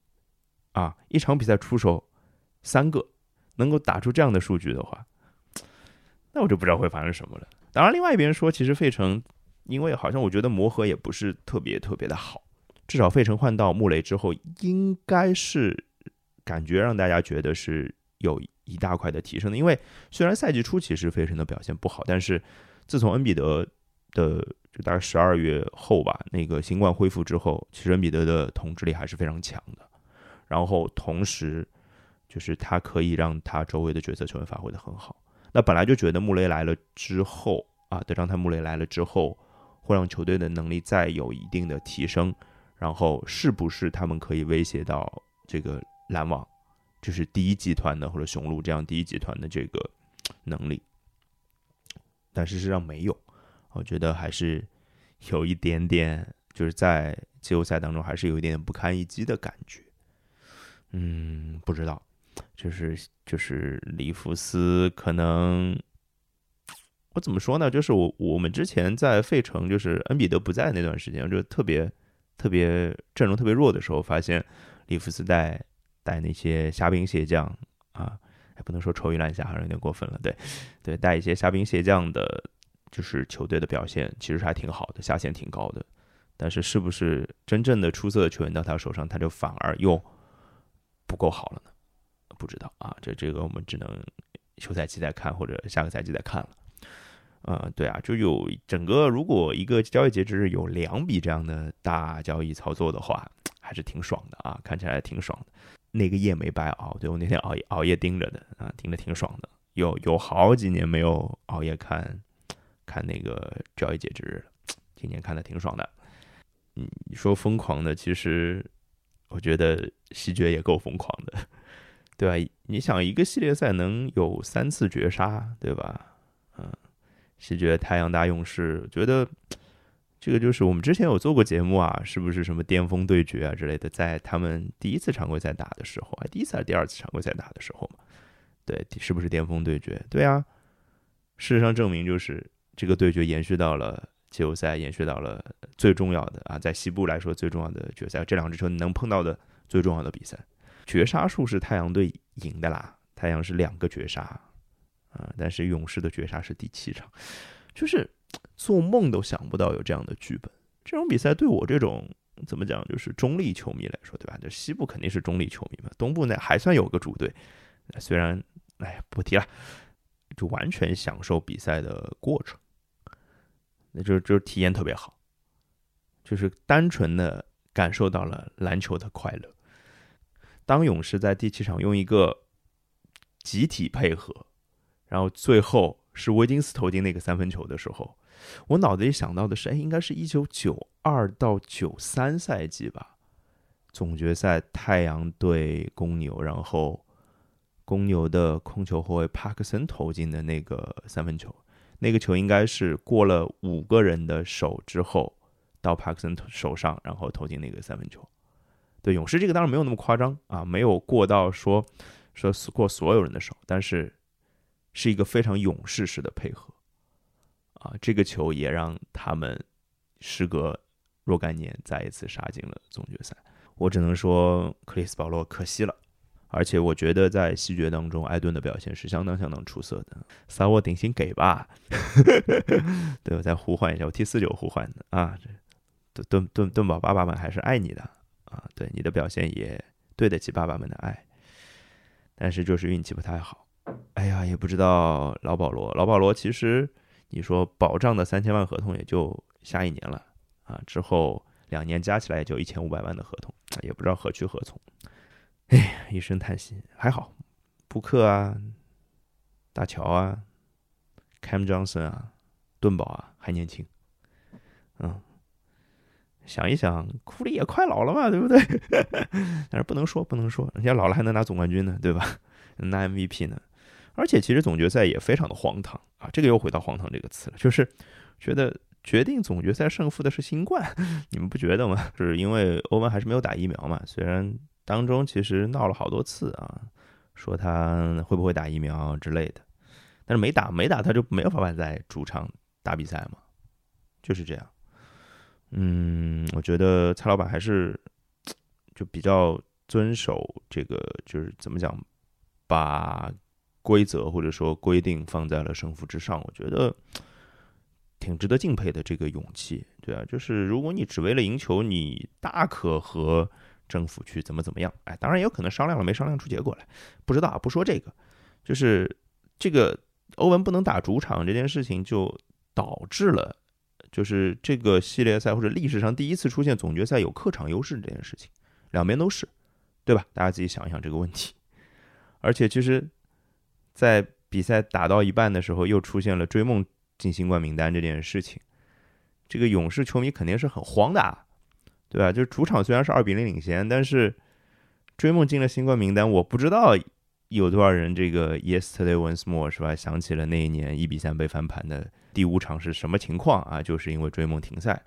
啊，一场比赛出手三个，能够打出这样的数据的话，那我就不知道会发生什么了。当然，另外一边说，其实费城因为好像我觉得磨合也不是特别特别的好，至少费城换到穆雷之后，应该是感觉让大家觉得是有一大块的提升的。因为虽然赛季初其实费城的表现不好，但是自从恩比德的就大概十二月后吧，那个新冠恢复之后，其实恩比德的统治力还是非常强的。然后同时，就是他可以让他周围的角色球员发挥的很好。那本来就觉得穆雷来了之后啊，德章泰穆雷来了之后，会让球队的能力再有一定的提升。然后是不是他们可以威胁到这个篮网，就是第一集团的或者雄鹿这样第一集团的这个能力？但事实上没有。我觉得还是有一点点，就是在季后赛当中还是有一点点不堪一击的感觉。嗯，不知道，就是就是里弗斯可能，我怎么说呢？就是我我们之前在费城，就是恩比德不在那段时间，就特别特别阵容特别弱的时候，发现里弗斯带带那些虾兵蟹将啊，也不能说臭鱼烂虾，好像有点过分了。对对，带一些虾兵蟹将的。就是球队的表现其实还挺好的，下限挺高的，但是是不是真正的出色的球员到他手上，他就反而又不够好了呢？不知道啊，这这个我们只能休赛期再看，或者下个赛季再看了。呃，对啊，就有整个如果一个交易截止日有两笔这样的大交易操作的话，还是挺爽的啊，看起来挺爽的。那个夜没白熬，对我那天熬夜熬夜盯着的啊，盯着挺爽的。有有好几年没有熬夜看。看那个交易截止日了今年看的挺爽的。你说疯狂的，其实我觉得西决也够疯狂的，对吧？你想一个系列赛能有三次绝杀，对吧？嗯，西决太阳大勇士，觉得这个就是我们之前有做过节目啊，是不是什么巅峰对决啊之类的，在他们第一次常规赛打的时候，啊第一次还是第二次常规赛打的时候嘛？对，是不是巅峰对决？对啊，事实上证明就是。这个对决延续到了季后赛，延续到了最重要的啊，在西部来说最重要的决赛，这两支球队能碰到的最重要的比赛，绝杀数是太阳队赢的啦。太阳是两个绝杀啊，但是勇士的绝杀是第七场，就是做梦都想不到有这样的剧本。这种比赛对我这种怎么讲，就是中立球迷来说，对吧？就西部肯定是中立球迷嘛，东部呢还算有个主队，虽然哎不提了，就完全享受比赛的过程，那就就是体验特别好，就是单纯的感受到了篮球的快乐。当勇士在第七场用一个集体配合，然后最后是威金斯投进那个三分球的时候，我脑子里想到的是，哎，应该是一九九二到九三赛季吧，总决赛太阳对公牛，然后公牛的控球后卫帕克森投进的那个三分球，那个球应该是过了五个人的手之后，到帕克森手上，然后投进那个三分球。对勇士这个当然没有那么夸张啊，没有过到说说过所有人的手，但是是一个非常勇士式的配合啊。这个球也让他们时隔若干年再一次杀进了总决赛。我只能说克里斯保罗可惜了，而且我觉得在西决当中，艾顿的表现是相当相当出色的。萨沃顶薪给吧，对我再呼唤一下，我替四九呼唤的啊，这盾盾盾宝爸爸们还是爱你的。啊，对你的表现也对得起爸爸们的爱，但是就是运气不太好。哎呀，也不知道老保罗，老保罗其实你说保障的三千万合同也就下一年了啊，之后两年加起来也就一千五百万的合同，也不知道何去何从。哎，一声叹息。还好，布克啊，大乔啊，Cam Johnson 啊，顿宝啊还年轻，嗯。想一想，库里也快老了嘛，对不对？但是不能说，不能说，人家老了还能拿总冠军呢，对吧？拿 MVP 呢。而且其实总决赛也非常的荒唐啊，这个又回到“荒唐”这个词了，就是觉得决定总决赛胜负的是新冠，你们不觉得吗？就是因为欧文还是没有打疫苗嘛？虽然当中其实闹了好多次啊，说他会不会打疫苗之类的，但是没打，没打他就没有办法在主场打比赛嘛，就是这样。嗯，我觉得蔡老板还是就比较遵守这个，就是怎么讲，把规则或者说规定放在了胜负之上。我觉得挺值得敬佩的这个勇气，对啊，就是如果你只为了赢球，你大可和政府去怎么怎么样。哎，当然也有可能商量了没商量出结果来，不知道啊。不说这个，就是这个欧文不能打主场这件事情，就导致了。就是这个系列赛或者历史上第一次出现总决赛有客场优势这件事情，两边都是，对吧？大家自己想一想这个问题。而且其实，在比赛打到一半的时候，又出现了追梦进新冠名单这件事情，这个勇士球迷肯定是很慌的，对吧？就是主场虽然是二比零领先，但是追梦进了新冠名单，我不知道有多少人这个 Yesterday Once More 是吧？想起了那一年一比三被翻盘的。第五场是什么情况啊？就是因为追梦停赛，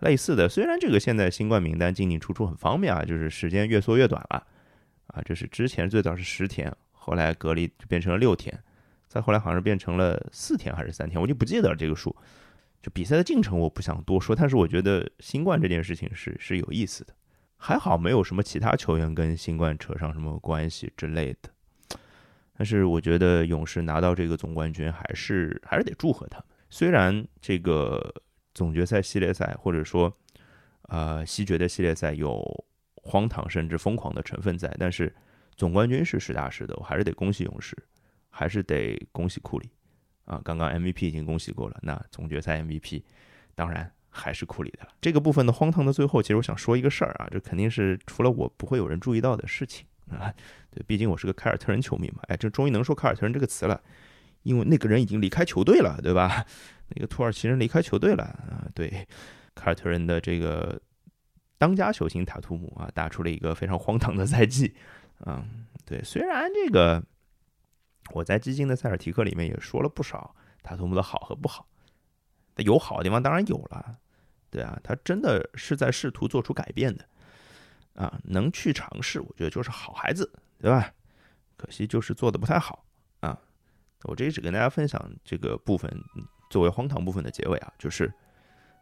类似的。虽然这个现在新冠名单进进出出很方便啊，就是时间越缩越短了啊。这是之前最早是十天，后来隔离就变成了六天，再后来好像是变成了四天还是三天，我就不记得了这个数。就比赛的进程我不想多说，但是我觉得新冠这件事情是是有意思的。还好没有什么其他球员跟新冠扯上什么关系之类的。但是我觉得勇士拿到这个总冠军还是还是得祝贺他们。虽然这个总决赛系列赛或者说呃西决的系列赛有荒唐甚至疯狂的成分在，但是总冠军是实打实的，我还是得恭喜勇士，还是得恭喜库里啊！刚刚 MVP 已经恭喜过了，那总决赛 MVP 当然还是库里的。这个部分的荒唐的最后，其实我想说一个事儿啊，这肯定是除了我不会有人注意到的事情。啊，对，毕竟我是个凯尔特人球迷嘛，哎，这终于能说凯尔特人这个词了，因为那个人已经离开球队了，对吧？那个土耳其人离开球队了啊，对，凯尔特人的这个当家球星塔图姆啊，打出了一个非常荒唐的赛季，嗯，对，虽然这个我在基金的塞尔提克里面也说了不少塔图姆的好和不好，有好的地方当然有了，对啊，他真的是在试图做出改变的。啊，能去尝试，我觉得就是好孩子，对吧？可惜就是做的不太好啊。我这里只跟大家分享这个部分作为荒唐部分的结尾啊，就是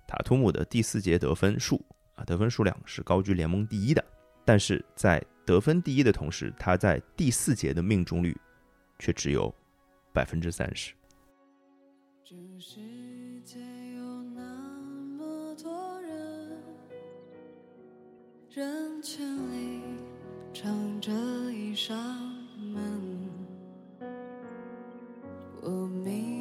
塔图姆的第四节得分数啊，得分数量是高居联盟第一的。但是在得分第一的同时，他在第四节的命中率却只有百分之三十。这世界有那么多人，人群里藏着一扇门。我迷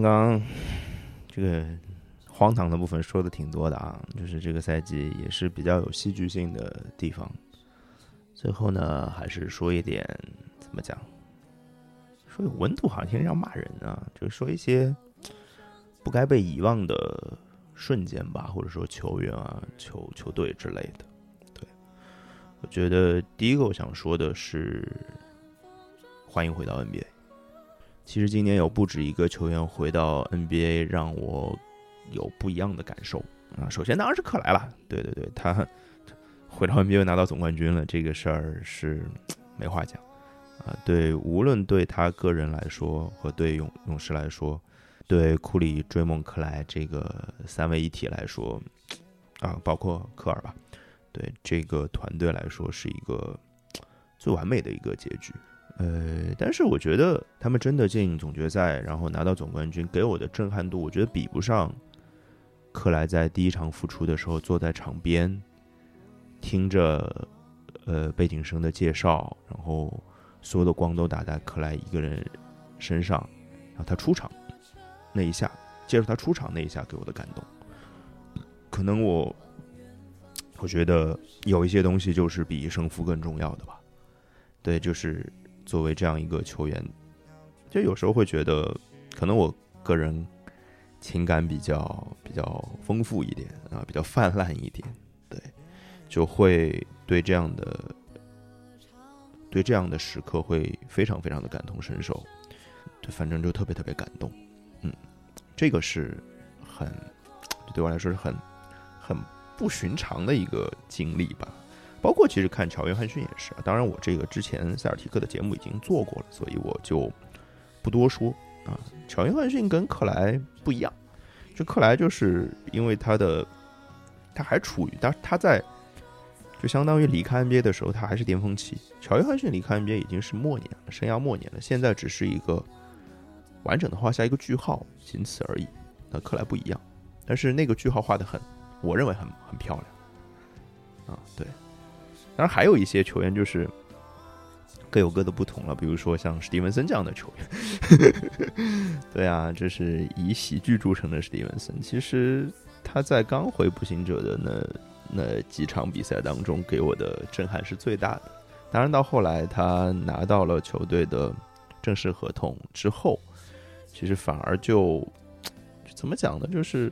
刚刚这个荒唐的部分说的挺多的啊，就是这个赛季也是比较有戏剧性的地方。最后呢，还是说一点怎么讲，说有温度，好像听着要骂人啊，就是说一些不该被遗忘的瞬间吧，或者说球员啊、球球队之类的。对，我觉得第一个我想说的是，欢迎回到 NBA。其实今年有不止一个球员回到 NBA，让我有不一样的感受啊。首先当然是克莱了，对对对，他 回到 NBA 拿到总冠军了，这个事儿是没话讲啊。对，无论对他个人来说，和对勇勇士来说，对库里、追梦、克莱这个三位一体来说，啊，包括科尔吧，对这个团队来说是一个最完美的一个结局。呃，但是我觉得他们真的进总决赛，然后拿到总冠军，给我的震撼度，我觉得比不上克莱在第一场复出的时候坐在场边，听着呃背景声的介绍，然后所有的光都打在克莱一个人身上，然后他出场那一下，接受他出场那一下给我的感动，可能我我觉得有一些东西就是比胜负更重要的吧，对，就是。作为这样一个球员，就有时候会觉得，可能我个人情感比较比较丰富一点啊，比较泛滥一点，对，就会对这样的对这样的时刻会非常非常的感同身受，对，反正就特别特别感动，嗯，这个是很对我来说是很很不寻常的一个经历吧。包括其实看乔约翰逊也是，当然我这个之前塞尔提克的节目已经做过了，所以我就不多说啊。乔约翰逊跟克莱不一样，就克莱就是因为他的他还处于他他在就相当于离开 NBA 的时候他还是巅峰期，乔约翰逊离开 NBA 已经是末年了，生涯末年了，现在只是一个完整的画下一个句号，仅此而已。那克莱不一样，但是那个句号画的很，我认为很很漂亮啊，对。当然，还有一些球员就是各有各的不同了。比如说像史蒂文森这样的球员，对啊，这是以喜剧著称的史蒂文森。其实他在刚回步行者的那那几场比赛当中，给我的震撼是最大的。当然，到后来他拿到了球队的正式合同之后，其实反而就怎么讲呢？就是。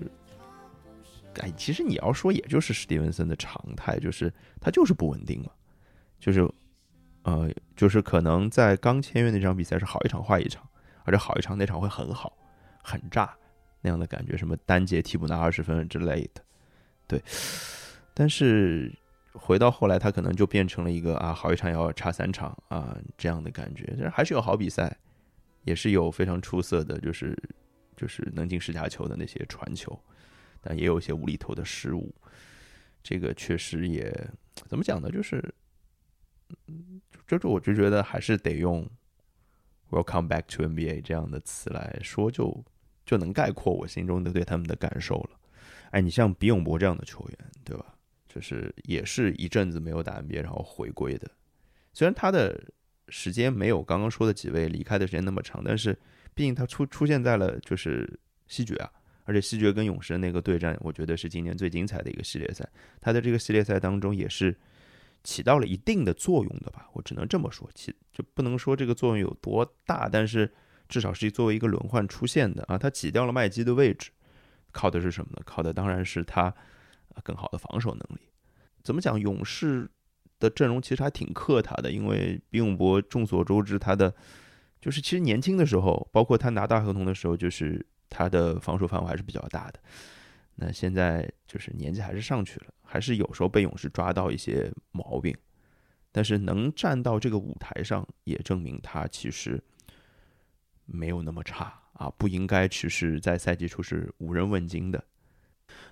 哎，其实你要说，也就是史蒂文森的常态，就是他就是不稳定嘛，就是，呃，就是可能在刚签约那场比赛是好一场坏一场，而且好一场那场会很好，很炸那样的感觉，什么单节替补拿二十分之类的，对。但是回到后来，他可能就变成了一个啊，好一场要差三场啊这样的感觉，还是有好比赛，也是有非常出色的，就是就是能进十佳球的那些传球。但也有一些无厘头的失误，这个确实也怎么讲呢？就是，就是我就觉得还是得用 “Welcome back to NBA” 这样的词来说，就就能概括我心中的对他们的感受了。哎，你像比永博这样的球员，对吧？就是也是一阵子没有打 NBA，然后回归的。虽然他的时间没有刚刚说的几位离开的时间那么长，但是毕竟他出出现在了就是西决啊。而且西决跟勇士的那个对战，我觉得是今年最精彩的一个系列赛。他在这个系列赛当中也是起到了一定的作用的吧，我只能这么说。起就不能说这个作用有多大，但是至少是作为一个轮换出现的啊。他挤掉了麦基的位置，靠的是什么呢？靠的当然是他更好的防守能力。怎么讲？勇士的阵容其实还挺克他的，因为比永博众所周知，他的就是其实年轻的时候，包括他拿大合同的时候，就是他的防守范围还是比较大的。那现在就是年纪还是上去了，还是有时候被勇士抓到一些毛病。但是能站到这个舞台上，也证明他其实没有那么差啊，不应该其实在赛季初是无人问津的。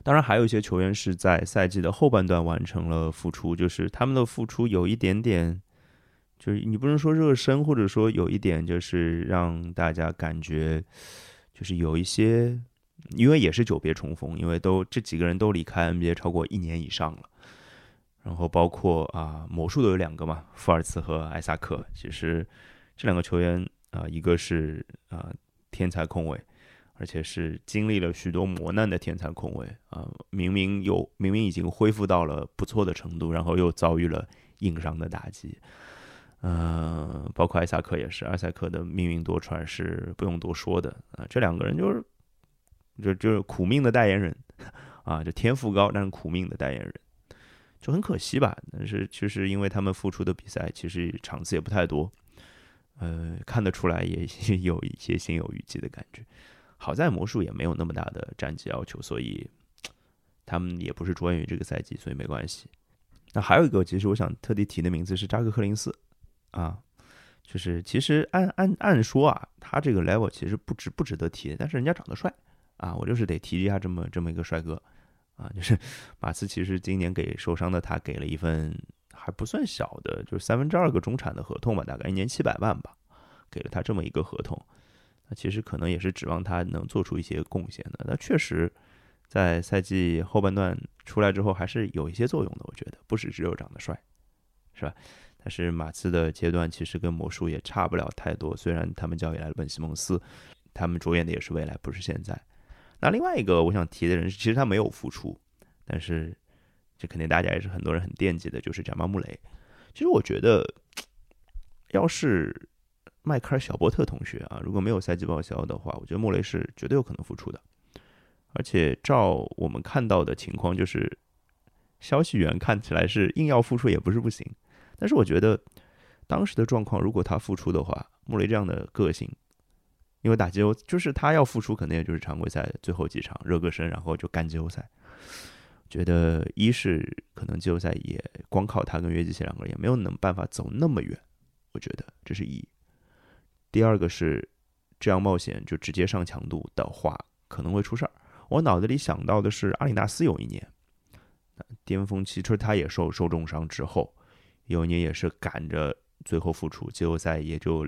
当然，还有一些球员是在赛季的后半段完成了复出，就是他们的复出有一点点，就是你不能说热身，或者说有一点就是让大家感觉就是有一些，因为也是久别重逢，因为都这几个人都离开 NBA 超过一年以上了。然后包括啊，魔术都有两个嘛，福尔茨和艾萨克。其实这两个球员啊，一个是啊天才控卫，而且是经历了许多磨难的天才控卫啊。明明有明明已经恢复到了不错的程度，然后又遭遇了硬伤的打击。嗯，包括艾萨克也是，艾萨克的命运多舛是不用多说的啊。这两个人就是就就是苦命的代言人啊，就天赋高但是苦命的代言人。就很可惜吧，但是其实因为他们付出的比赛其实场次也不太多，呃，看得出来也 有一些心有余悸的感觉。好在魔术也没有那么大的战绩要求，所以他们也不是着眼于这个赛季，所以没关系。那还有一个，其实我想特地提的名字是扎克·克林斯啊，就是其实按按按说啊，他这个 level 其实不值不值得提，但是人家长得帅啊，我就是得提一下这么这么一个帅哥。啊，就是 马刺其实今年给受伤的他给了一份还不算小的，就是三分之二个中产的合同吧，大概一年七百万吧，给了他这么一个合同。那其实可能也是指望他能做出一些贡献的。那确实，在赛季后半段出来之后，还是有一些作用的。我觉得不是只有长得帅，是吧？但是马刺的阶段其实跟魔术也差不了太多。虽然他们交易来了本西蒙斯，他们着眼的也是未来，不是现在。那另外一个我想提的人，其实他没有复出，但是这肯定大家也是很多人很惦记的，就是贾马穆雷。其实我觉得，要是迈克尔小波特同学啊，如果没有赛季报销的话，我觉得穆雷是绝对有可能复出的。而且照我们看到的情况，就是消息源看起来是硬要复出也不是不行。但是我觉得当时的状况，如果他复出的话，穆雷这样的个性。因为打季后就是他要复出，可能也就是常规赛最后几场热个身，然后就干季后赛。觉得一是可能季后赛也光靠他跟约基奇两个人也没有能办法走那么远，我觉得这是一。第二个是这样冒险就直接上强度的话，可能会出事儿。我脑子里想到的是阿里纳斯有一年巅峰期，就是他也受受重伤之后，有一年也是赶着最后复出，季后赛也就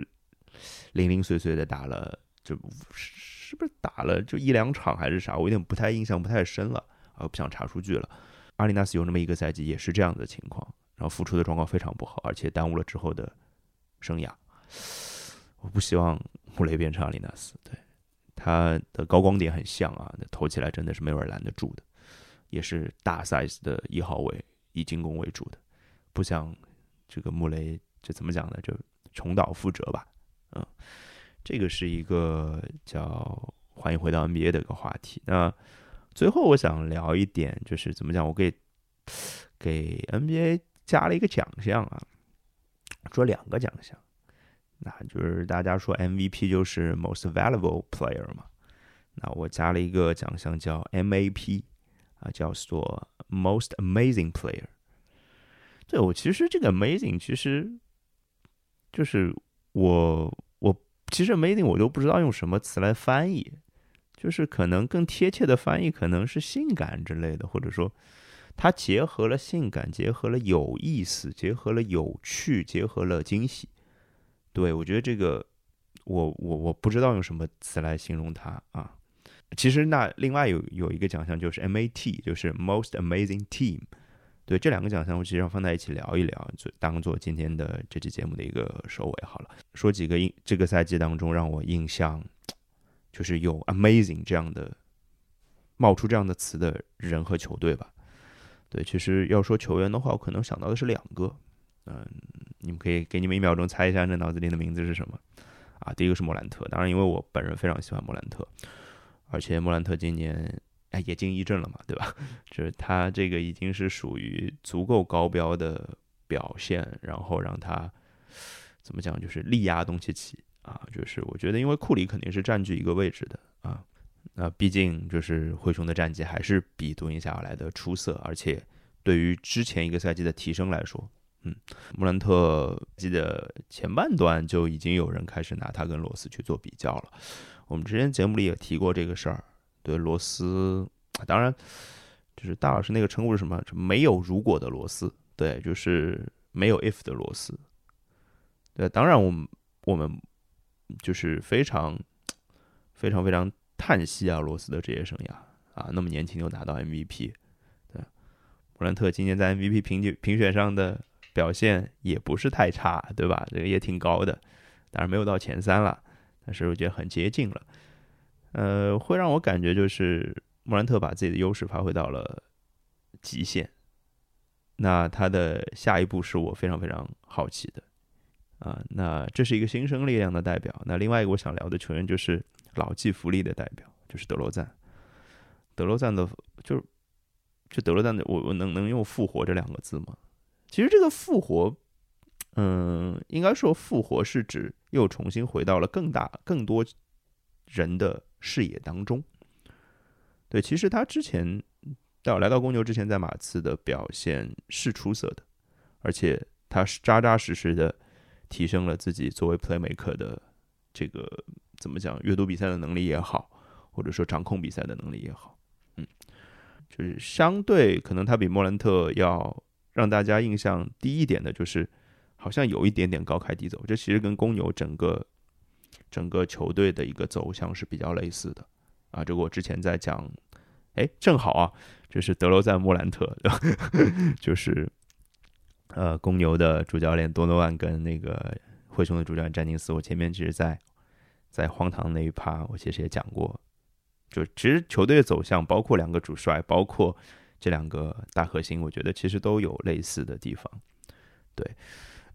零零碎碎的打了。就是不是打了就一两场还是啥？我有点不太印象不太深了啊，不想查数据了。阿里纳斯有那么一个赛季也是这样的情况，然后复出的状况非常不好，而且耽误了之后的生涯。我不希望穆雷变成阿里纳斯，对他的高光点很像啊，那投起来真的是没有人拦得住的，也是大 size 的一号位，以进攻为主的，不像这个穆雷，这怎么讲呢？就重蹈覆辙吧，嗯。这个是一个叫“欢迎回到 NBA” 的一个话题。那最后我想聊一点，就是怎么讲？我给给 NBA 加了一个奖项啊，说两个奖项，那就是大家说 MVP 就是 Most Valuable Player 嘛。那我加了一个奖项叫 MAP 啊，叫做 Most Amazing Player。对我其实这个 Amazing 其实就是我我。其实 amazing 我都不知道用什么词来翻译，就是可能更贴切的翻译可能是性感之类的，或者说它结合了性感，结合了有意思，结合了有趣，结合了惊喜。对我觉得这个我我我不知道用什么词来形容它啊。其实那另外有有一个奖项就是 MAT，就是 Most Amazing Team。对这两个奖项，我其实要放在一起聊一聊，就当做今天的这期节目的一个收尾好了。说几个印这个赛季当中让我印象就是有 amazing 这样的冒出这样的词的人和球队吧。对，其实要说球员的话，我可能想到的是两个。嗯，你们可以给你们一秒钟猜一下，这脑子里的名字是什么？啊。第一个是莫兰特，当然因为我本人非常喜欢莫兰特，而且莫兰特今年哎也进一阵了嘛，对吧？就是他这个已经是属于足够高标的表现，然后让他怎么讲，就是力压东契奇啊。就是我觉得，因为库里肯定是占据一个位置的啊。那毕竟就是灰熊的战绩还是比独行侠来的出色，而且对于之前一个赛季的提升来说，嗯，穆兰特记得前半段就已经有人开始拿他跟罗斯去做比较了。我们之前节目里也提过这个事儿，对罗斯，当然就是大老师那个称呼是什么？没有如果的罗斯，对，就是没有 if 的罗斯。对，当然我们我们就是非常非常非常。叹息啊，罗斯的职业生涯啊，那么年轻就拿到 MVP，对，莫兰特今年在 MVP 评举评选上的表现也不是太差，对吧？这个也挺高的，当然没有到前三了，但是我觉得很接近了。呃，会让我感觉就是莫兰特把自己的优势发挥到了极限，那他的下一步是我非常非常好奇的啊。那这是一个新生力量的代表，那另外一个我想聊的球员就是。老骥伏枥的代表就是德罗赞，德罗赞的，就是就德罗赞的，我我能能用复活这两个字吗？其实这个复活，嗯，应该说复活是指又重新回到了更大、更多人的视野当中。对，其实他之前到来到公牛之前，在马刺的表现是出色的，而且他是扎扎实实的提升了自己作为 playmaker 的这个。怎么讲？阅读比赛的能力也好，或者说掌控比赛的能力也好，嗯，就是相对可能他比莫兰特要让大家印象低一点的，就是好像有一点点高开低走。这其实跟公牛整个整个球队的一个走向是比较类似的啊。这个我之前在讲，哎，正好啊，就是德罗赞、莫兰特，就是呃，公牛的主教练多诺万跟那个灰熊的主教练詹金斯，我前面其实在。在荒唐那一趴，我其实也讲过，就其实球队的走向，包括两个主帅，包括这两个大核心，我觉得其实都有类似的地方。对，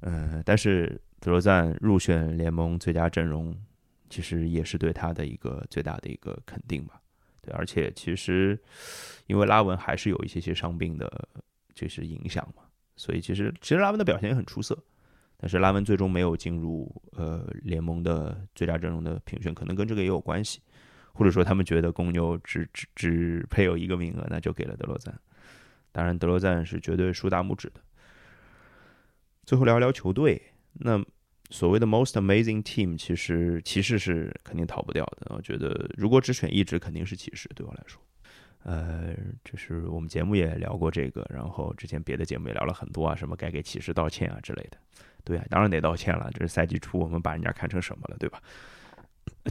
嗯，但是德罗赞入选联盟最佳阵容，其实也是对他的一个最大的一个肯定吧。对，而且其实因为拉文还是有一些些伤病的，就是影响嘛，所以其实其实拉文的表现也很出色。但是拉文最终没有进入呃联盟的最佳阵容的评选，可能跟这个也有关系，或者说他们觉得公牛只只只配有一个名额，那就给了德罗赞。当然，德罗赞是绝对竖大拇指的。最后聊一聊球队，那所谓的 most amazing team，其实骑士是肯定逃不掉的。我觉得如果只选一支，肯定是骑士。对我来说，呃，就是我们节目也聊过这个，然后之前别的节目也聊了很多啊，什么该给骑士道歉啊之类的。对啊，当然得道歉了。这是赛季初，我们把人家看成什么了，对吧？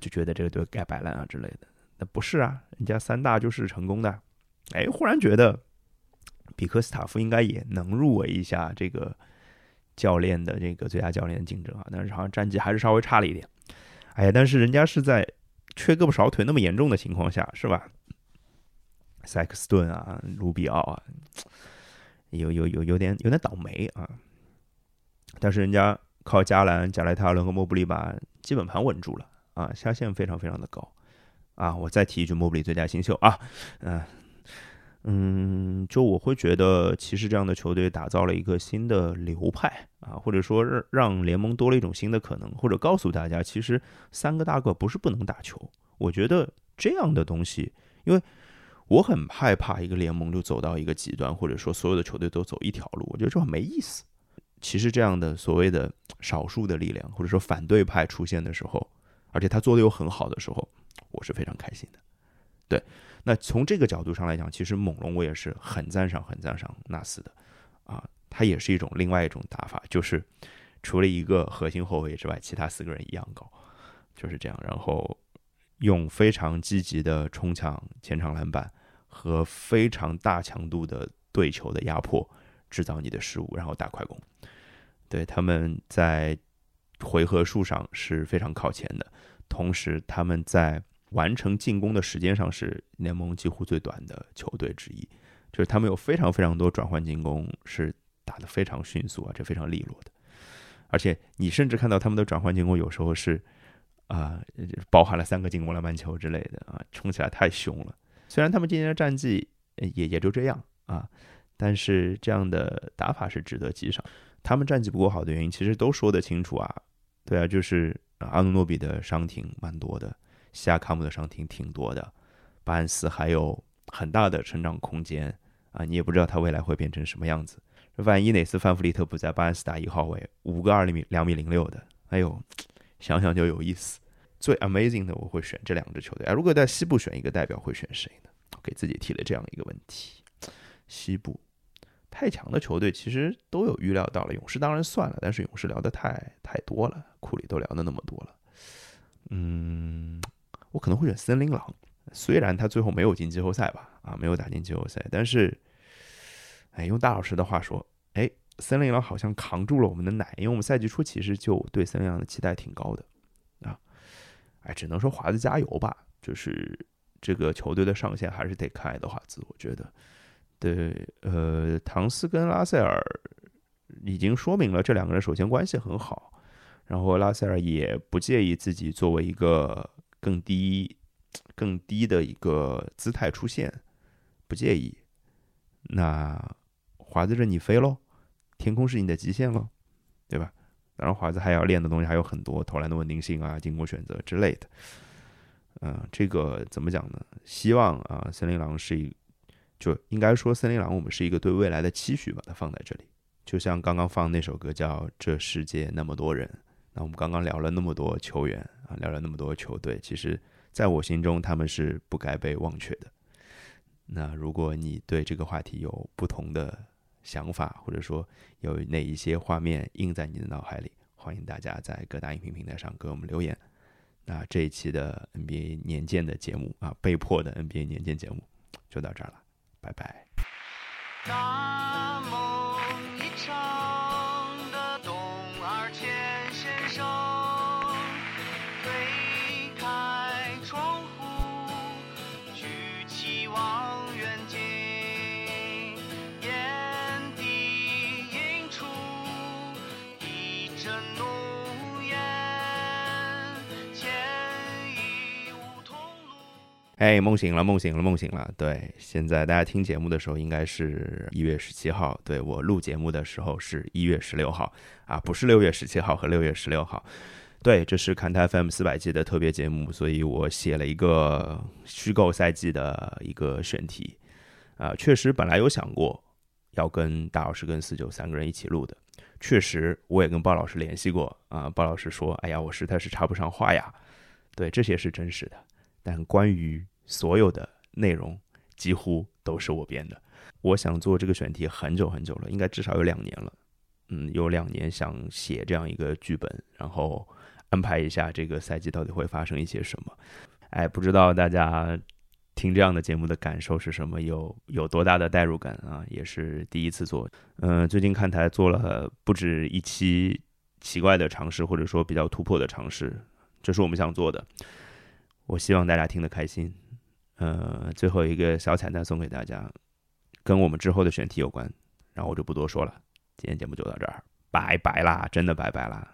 就觉得这个队该摆烂啊之类的。那不是啊，人家三大就是成功的。哎，忽然觉得比克斯塔夫应该也能入围一下这个教练的这个最佳教练的竞争啊。但是好像战绩还是稍微差了一点。哎呀，但是人家是在缺胳膊少腿那么严重的情况下，是吧？塞克斯顿啊，卢比奥啊，有有有有点有点倒霉啊。但是人家靠加兰、贾莱塔伦和莫布里把基本盘稳住了啊，下限非常非常的高啊！我再提一句，莫布里最佳新秀啊，嗯嗯，就我会觉得，其实这样的球队打造了一个新的流派啊，或者说让让联盟多了一种新的可能，或者告诉大家，其实三个大个不是不能打球。我觉得这样的东西，因为我很害怕一个联盟就走到一个极端，或者说所有的球队都走一条路，我觉得这很没意思。其实这样的所谓的少数的力量，或者说反对派出现的时候，而且他做的又很好的时候，我是非常开心的。对，那从这个角度上来讲，其实猛龙我也是很赞赏、很赞赏纳斯的啊，他也是一种另外一种打法，就是除了一个核心后卫之外，其他四个人一样高，就是这样。然后用非常积极的冲抢前场篮板和非常大强度的对球的压迫，制造你的失误，然后打快攻。对，他们在回合数上是非常靠前的，同时他们在完成进攻的时间上是联盟几乎最短的球队之一，就是他们有非常非常多转换进攻是打得非常迅速啊，这非常利落的，而且你甚至看到他们的转换进攻有时候是啊，包含了三个进攻篮板球之类的啊，冲起来太凶了。虽然他们今年的战绩也也就这样啊，但是这样的打法是值得记上。他们战绩不够好的原因，其实都说得清楚啊。对啊，就是阿努诺比的伤停蛮多的，西亚卡姆的伤停挺多的，巴恩斯还有很大的成长空间啊，你也不知道他未来会变成什么样子。万一哪次范弗利特不在巴恩斯打一号位，五个二厘米两米零六的，哎呦，想想就有意思。最 amazing 的我会选这两支球队啊。如果在西部选一个代表，会选谁呢？给自己提了这样一个问题。西部太强的球队其实都有预料到了，勇士当然算了，但是勇士聊的太太多了，库里都聊的那么多了。嗯，我可能会选森林狼，虽然他最后没有进季后赛吧，啊，没有打进季后赛，但是，哎，用大老师的话说，哎，森林狼好像扛住了我们的奶，因为我们赛季初其实就对森林狼的期待挺高的。啊哎，只能说华子加油吧。就是这个球队的上限还是得看爱德华兹，我觉得。对，呃，唐斯跟拉塞尔已经说明了这两个人首先关系很好，然后拉塞尔也不介意自己作为一个更低、更低的一个姿态出现，不介意。那华子任你飞喽，天空是你的极限喽，对吧？当然，华子还要练的东西还有很多，投篮的稳定性啊，进攻选择之类的。嗯，这个怎么讲呢？希望啊，森林狼是一，就应该说森林狼，我们是一个对未来的期许，把它放在这里。就像刚刚放那首歌叫《这世界那么多人》，那我们刚刚聊了那么多球员啊，聊了那么多球队，其实在我心中他们是不该被忘却的。那如果你对这个话题有不同的，想法，或者说有哪一些画面印在你的脑海里，欢迎大家在各大音频平台上给我们留言。那这一期的 NBA 年鉴的节目啊，被迫的 NBA 年鉴节目就到这儿了，拜拜。哎，梦醒了，梦醒了，梦醒了。对，现在大家听节目的时候应该是一月十七号，对我录节目的时候是一月十六号啊，不是六月十七号和六月十六号。对，这是看台 FM 四百季的特别节目，所以我写了一个虚构赛季的一个选题啊。确实，本来有想过要跟大老师跟四九三个人一起录的，确实我也跟鲍老师联系过啊。鲍老师说：“哎呀，我实在是插不上话呀。”对，这些是真实的，但关于所有的内容几乎都是我编的。我想做这个选题很久很久了，应该至少有两年了。嗯，有两年想写这样一个剧本，然后安排一下这个赛季到底会发生一些什么。哎，不知道大家听这样的节目的感受是什么，有有多大的代入感啊？也是第一次做。嗯，最近看台做了不止一期奇怪的尝试，或者说比较突破的尝试，这是我们想做的。我希望大家听得开心。呃，最后一个小彩蛋送给大家，跟我们之后的选题有关，然后我就不多说了。今天节目就到这儿，拜拜啦，真的拜拜啦。